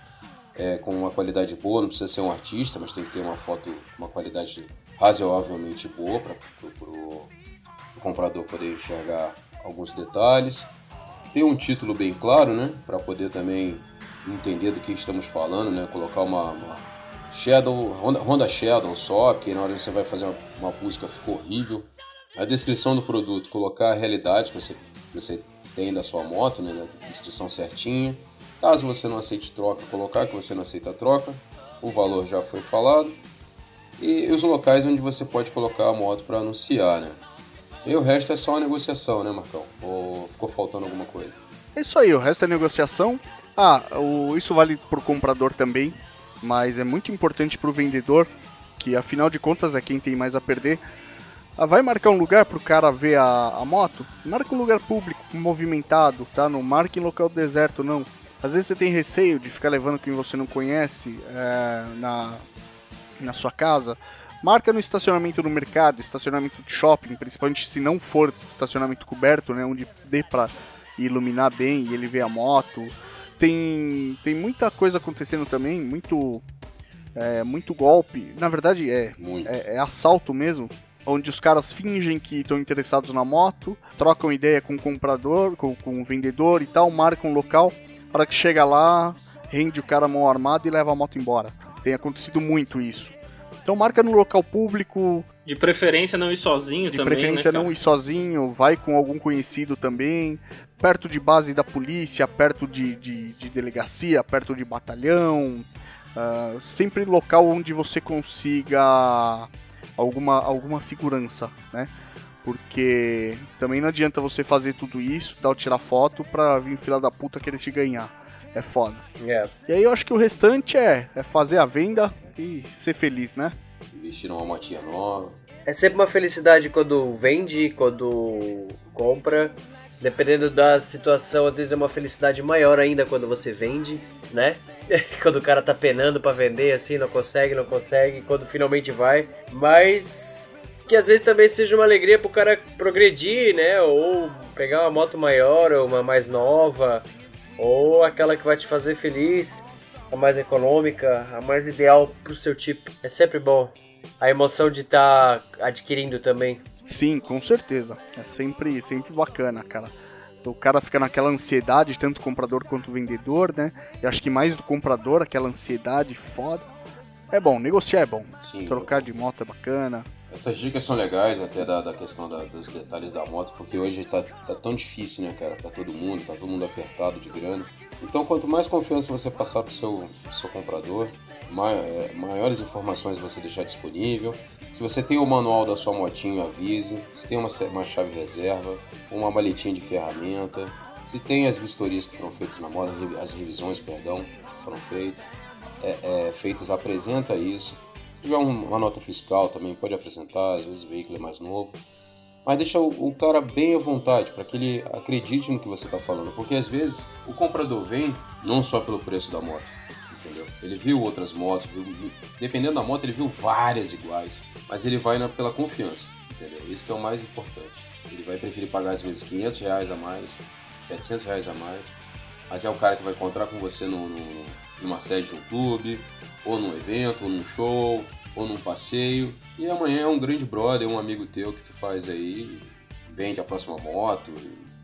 é, com uma qualidade boa, não precisa ser um artista, mas tem que ter uma foto, uma qualidade razoavelmente boa para o comprador poder enxergar alguns detalhes. Ter um título bem claro, né, para poder também entender do que estamos falando, né, colocar uma, uma Shadow, Honda, Honda Shadow só, porque na hora que você vai fazer uma, uma busca ficou horrível. A descrição do produto, colocar a realidade que você, que você tem da sua moto, né, a descrição certinha Caso você não aceite troca, colocar que você não aceita troca, o valor já foi falado. E os locais onde você pode colocar a moto para anunciar, né? E o resto é só a negociação, né, Marcão? Ou ficou faltando alguma coisa? É isso aí, o resto é negociação. Ah, o, isso vale para o comprador também, mas é muito importante para o vendedor, que afinal de contas é quem tem mais a perder. Ah, vai marcar um lugar para o cara ver a, a moto? Marca um lugar público, movimentado, tá? Não marque em local deserto, não. Às vezes você tem receio de ficar levando quem você não conhece é, na, na sua casa. Marca no estacionamento no mercado, estacionamento de shopping, principalmente se não for estacionamento coberto, né, onde dê para iluminar bem e ele vê a moto. Tem, tem muita coisa acontecendo também, muito é, muito golpe. Na verdade é, é, é, assalto mesmo. Onde os caras fingem que estão interessados na moto, trocam ideia com o comprador, com, com o vendedor e tal, marcam um local, para que chega lá, rende o cara mão armada e leva a moto embora. Tem acontecido muito isso. Então marca no local público. De preferência não ir sozinho de também. De preferência né, não ir sozinho, vai com algum conhecido também. Perto de base da polícia, perto de, de, de delegacia, perto de batalhão. Uh, sempre local onde você consiga alguma, alguma segurança, né? Porque também não adianta você fazer tudo isso, tal, tirar foto pra vir filha da puta querer te ganhar. É foda. É. E aí eu acho que o restante é, é fazer a venda e ser feliz, né? Investir numa motinha nova. É sempre uma felicidade quando vende, quando compra. Dependendo da situação, às vezes é uma felicidade maior ainda quando você vende, né? <laughs> quando o cara tá penando para vender assim, não consegue, não consegue, quando finalmente vai. Mas que às vezes também seja uma alegria pro cara progredir, né? Ou pegar uma moto maior, ou uma mais nova, ou aquela que vai te fazer feliz, a mais econômica, a mais ideal pro seu tipo. É sempre bom. A emoção de estar tá adquirindo também. Sim, com certeza. É sempre, sempre bacana, cara. O cara fica naquela ansiedade, tanto o comprador quanto o vendedor, né? Eu acho que mais do comprador, aquela ansiedade foda. É bom, negociar é bom. Sim, Trocar de moto é bacana. Essas dicas são legais até da, da questão da, dos detalhes da moto, porque hoje tá, tá tão difícil, né, cara, pra todo mundo, tá todo mundo apertado de grana. Então, quanto mais confiança você passar pro seu, pro seu comprador, é, maiores informações você deixar disponível. Se você tem o manual da sua motinho, avise. Se tem uma, uma chave reserva, uma maletinha de ferramenta. Se tem as vistorias que foram feitas na moto, as revisões, perdão, que foram feitas, é, é, feitas, apresenta isso. Se tiver uma nota fiscal também pode apresentar, às vezes o veículo é mais novo. Mas deixa o, o cara bem à vontade, para que ele acredite no que você está falando. Porque às vezes o comprador vem não só pelo preço da moto? Ele viu outras motos, viu, dependendo da moto, ele viu várias iguais, mas ele vai na, pela confiança, entendeu? Isso que é o mais importante. Ele vai preferir pagar às vezes 500 reais a mais, 700 reais a mais, mas é o cara que vai encontrar com você no, no, numa sede de um clube, ou num evento, ou num show, ou num passeio, e amanhã é um grande brother, um amigo teu que tu faz aí, vende a próxima moto,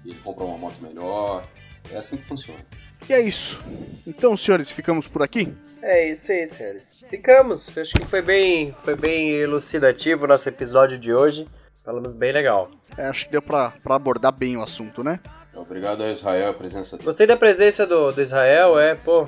ele compra uma moto melhor, é assim que funciona. E é isso. Então, senhores, ficamos por aqui? É isso aí, senhores. Ficamos. Acho que foi bem, foi bem elucidativo o nosso episódio de hoje. Falamos bem legal. É, acho que deu pra, pra abordar bem o assunto, né? Obrigado a Israel, a presença dele. Gostei da presença do, do Israel, é, pô.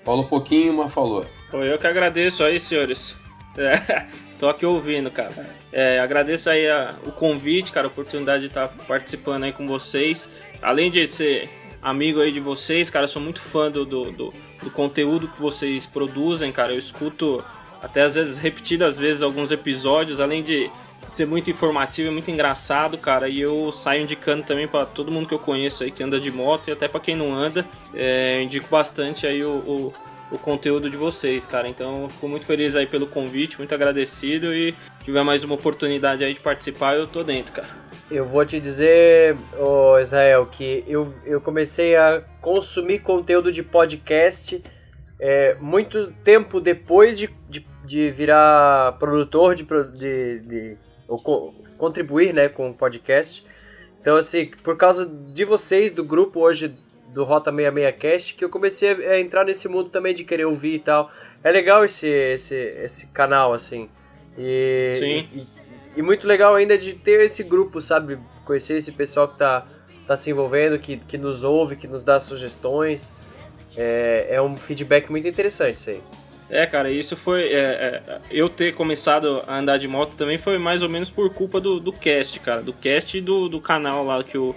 Falou um pouquinho, mas falou. Pô, eu que agradeço aí, senhores. É, <laughs> tô aqui ouvindo, cara. É, agradeço aí a, o convite, cara, a oportunidade de estar participando aí com vocês. Além de ser amigo aí de vocês, cara. Eu sou muito fã do, do, do, do conteúdo que vocês produzem, cara. Eu escuto até às vezes repetidas vezes alguns episódios, além de ser muito informativo e muito engraçado, cara. E eu saio indicando também para todo mundo que eu conheço aí que anda de moto e até para quem não anda, é, indico bastante aí o, o, o, conteúdo de vocês, cara. Então fico muito feliz aí pelo convite, muito agradecido e tiver mais uma oportunidade aí de participar, eu tô dentro, cara. Eu vou te dizer, oh, Israel, que eu, eu comecei a consumir conteúdo de podcast é, muito tempo depois de, de, de virar produtor, de, de, de ou co contribuir né, com o podcast. Então, assim, por causa de vocês, do grupo hoje do Rota 66 Cast, que eu comecei a entrar nesse mundo também de querer ouvir e tal. É legal esse, esse, esse canal, assim. E, Sim. E, e muito legal ainda de ter esse grupo, sabe? Conhecer esse pessoal que tá, tá se envolvendo, que, que nos ouve, que nos dá sugestões. É, é um feedback muito interessante isso aí. É, cara, isso foi. É, é, eu ter começado a andar de moto também foi mais ou menos por culpa do, do cast, cara. Do cast e do, do canal lá que o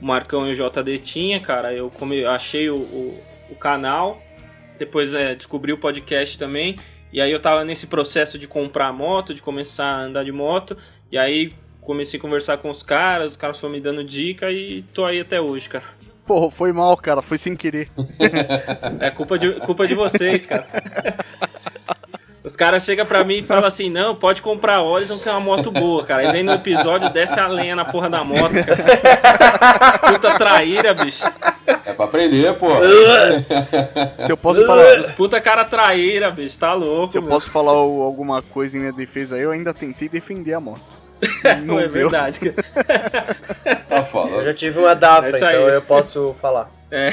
Marcão e o JD tinha, cara. Eu come, achei o, o, o canal, depois é, descobri o podcast também. E aí eu tava nesse processo de comprar moto, de começar a andar de moto, e aí comecei a conversar com os caras, os caras foram me dando dica e tô aí até hoje, cara. Porra, foi mal, cara, foi sem querer. <laughs> é culpa de, culpa de vocês, cara. <laughs> Os caras chegam pra mim e falam assim: não, pode comprar a Horizon que é uma moto boa, cara. Aí vem no episódio, desce a lenha na porra da moto, cara. Puta traíra, bicho. É pra aprender, pô. Se eu posso falar. Os puta cara traíra, bicho, tá louco. Se eu meu. posso falar alguma coisa em minha defesa aí, eu ainda tentei defender a moto. <laughs> Não é deu. verdade. Tá Eu falando. já tive uma Dafra, É então eu posso falar. É.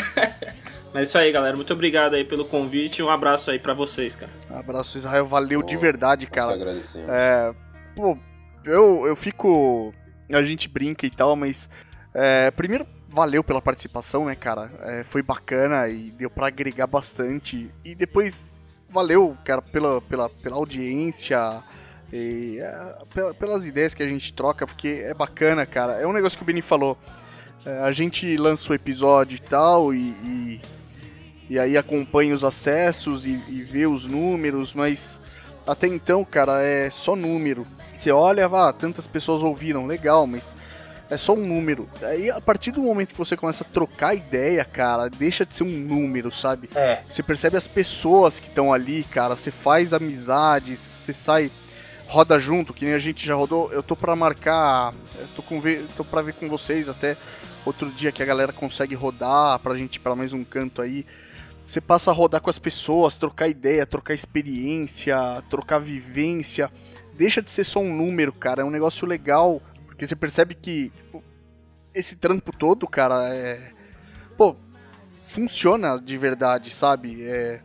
Mas é isso aí, galera. Muito obrigado aí pelo convite e um abraço aí pra vocês, cara. Abraço, Israel. Valeu de Pô, verdade, Nós que cara. agradecemos. É, pô, eu, eu fico. A gente brinca e tal, mas. é, primeiro, valeu pela participação, né, cara? É, foi bacana e deu pra agregar bastante. E depois, valeu, cara, pela, pela, pela audiência. E, é, pela- pelas ideias que a gente troca, porque é bacana, cara. É um negócio que o Beni falou. É, a gente lança o episódio e tal, e, e, e aí acompanha os acessos e, e vê os números, mas até então, cara, é só número. Você olha, ah, tantas pessoas ouviram, legal, mas é só um número. Aí, a partir do momento que você começa a trocar ideia, cara, deixa de ser um número, sabe? É, Você percebe as pessoas que estão ali, cara. Você faz amizades, você sai, roda junto, que nem a gente já rodou. Eu tô pra marcar, eu tô, com ver, tô pra ver com vocês até outro dia que a galera consegue rodar pra gente ir pra mais um canto aí. Você passa a rodar com as pessoas, trocar ideia, trocar experiência, trocar vivência. Deixa de ser só um número, cara. É um negócio legal, porque você percebe que pô, esse trampo todo, cara, é. Pô, funciona de verdade, sabe? É,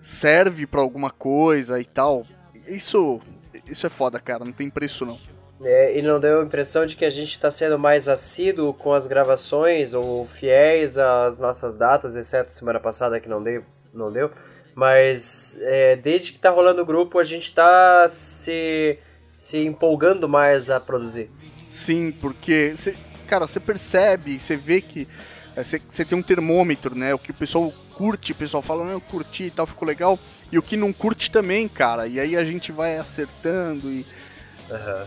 serve pra alguma coisa e tal. Isso, isso é foda, cara. Não tem preço não. É, e não deu a impressão de que a gente está sendo mais assíduo com as gravações ou fiéis às nossas datas, exceto semana passada que não deu, não deu. Mas é, desde que tá rolando o grupo, a gente tá se, se empolgando mais a produzir. Sim, porque, cê, cara, você percebe, você vê que você tem um termômetro, né? O que o pessoal curte, o pessoal fala, não, eu curti e tal, ficou legal. E o que não curte também, cara. E aí a gente vai acertando e.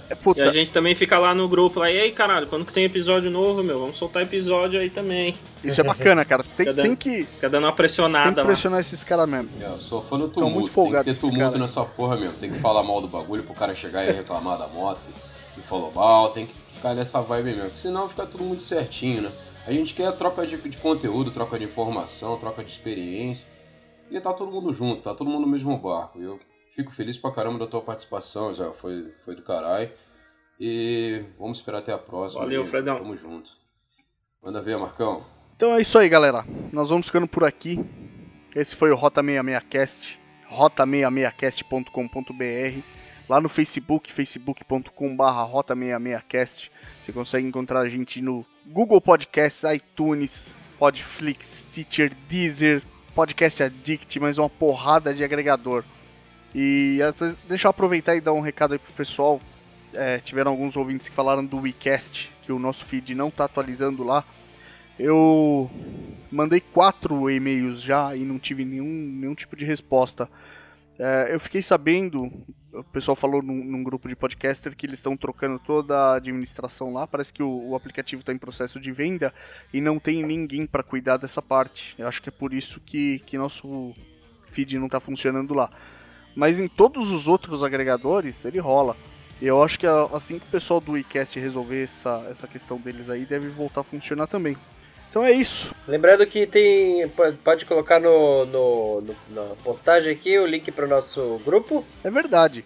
É, puta, E a gente também fica lá no grupo lá, e aí, caralho, quando que tem episódio novo, meu? Vamos soltar episódio aí também. isso é bacana, cara. Tem, Fica tem dando- que, Fica dando uma tem pressionada que lá. pressionar esses caras mesmo. É, eu sou fã do Tão muito tumulto. Tem que ter tumulto nessa porra mesmo. Tem que falar mal do bagulho pro cara chegar e reclamar da moto que, que falou mal. Tem que ficar nessa vibe mesmo. Porque senão fica tudo muito certinho, né? A gente quer troca de, de conteúdo, troca de informação, troca de experiência. E tá todo mundo junto, tá todo mundo no mesmo barco. Eu fico feliz pra caramba da tua participação, já foi, foi do caralho. E vamos esperar até a próxima. Valeu, E Fredão. Tamo junto. Manda ver, Marcão. Então é isso aí, galera. Nós vamos ficando por aqui. Esse foi o Rota 66cast, rota66cast.com.br. Lá no Facebook, facebook.com.br rota66cast. Você consegue encontrar a gente no Google Podcasts, iTunes, Podflix, Stitcher, Deezer, Podcast Addict, mais uma porrada de agregador. E deixa eu aproveitar e dar um recado aí pro pessoal. É, tiveram alguns ouvintes que falaram do WeCast, que o nosso feed não tá atualizando lá. Eu mandei quatro e-mails já e não tive nenhum, nenhum tipo de resposta. É, eu fiquei sabendo, o pessoal falou num, num grupo de podcaster que eles estão trocando toda a administração lá. Parece que o, o aplicativo está em processo de venda e não tem ninguém para cuidar dessa parte. Eu acho que é por isso que, que nosso feed não está funcionando lá. Mas em todos os outros agregadores ele rola. E eu acho que assim que o pessoal do iCast resolver essa, essa questão deles aí, deve voltar a funcionar também. Então é isso. Lembrando que tem. po- Pode colocar no, no- no- na postagem aqui o link para o nosso grupo. É verdade.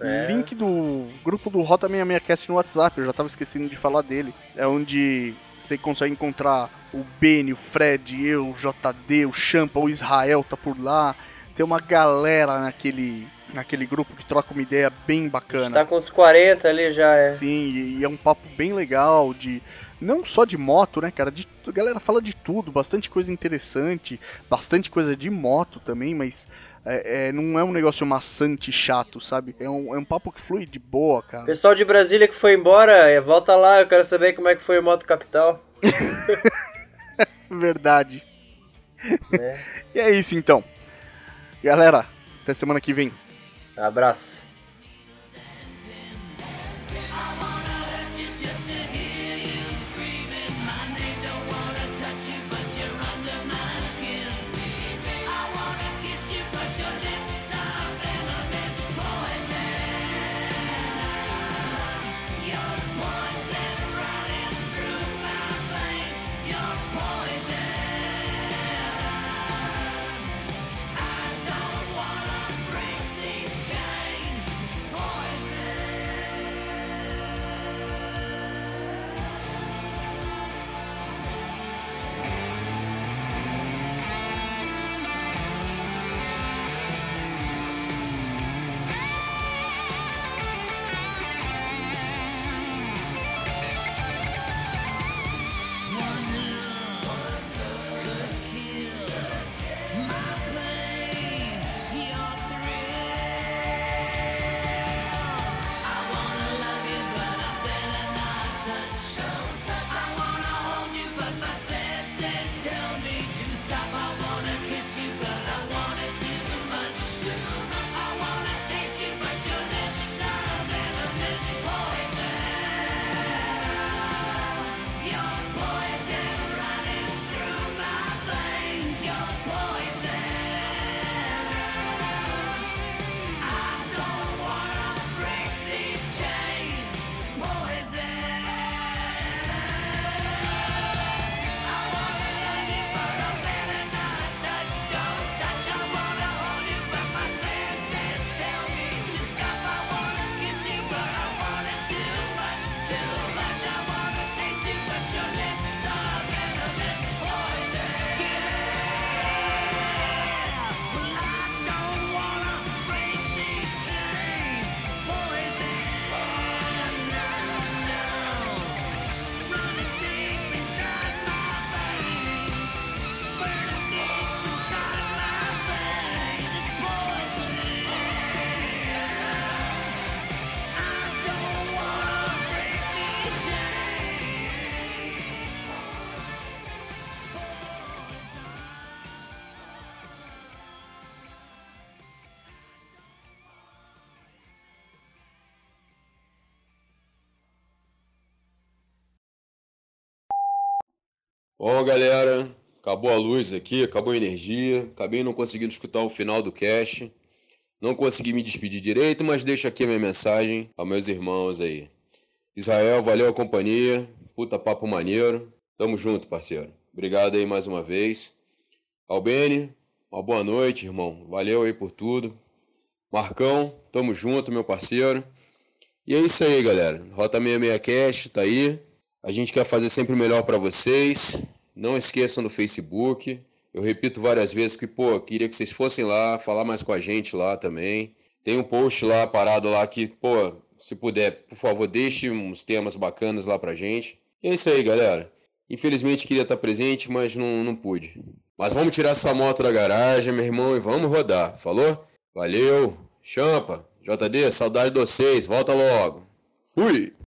É. Link do grupo do Rota 66cast no WhatsApp, eu já tava esquecendo de falar dele. É onde você consegue encontrar o Beni, o Fred, eu, o JD, o Champa, o Israel tá por lá. Tem uma galera naquele, naquele grupo que troca uma ideia bem bacana. Tá com uns 40 ali já, é. Sim, e, e é um papo bem legal de não só de moto, né, cara? De, a galera fala de tudo, bastante coisa interessante, bastante coisa de moto também, mas é, é, não é um negócio maçante, chato, sabe? É um, é um papo que flui de boa, cara. Pessoal de Brasília que foi embora, é, volta lá, eu quero saber como é que foi o Moto Capital. <laughs> Verdade. né? E é isso então. Galera, até semana que vem. Abraço. Bom, galera, acabou a luz aqui, acabou a energia, acabei não conseguindo escutar o final do cast. Não consegui me despedir direito, mas deixo aqui a minha mensagem aos meus irmãos aí. Israel, valeu a companhia, puta papo maneiro. Tamo junto, parceiro. Obrigado aí mais uma vez. Albene, uma boa noite, irmão. Valeu aí por tudo. Marcão, tamo junto, meu parceiro. E é isso aí, galera. Rota 66 Cast tá aí. A gente quer fazer sempre o melhor para vocês. Não esqueçam do Facebook. Eu repito várias vezes que, pô, queria que vocês fossem lá, falar mais com a gente lá também. Tem um post lá parado lá que, pô, se puder, por favor, deixe uns temas bacanas lá pra gente. E é isso aí, galera. Infelizmente queria estar presente, mas não, não pude. Mas vamos tirar essa moto da garagem, meu irmão, e vamos rodar. Falou? Valeu. Champa. JD, saudade de vocês. Volta logo. Fui.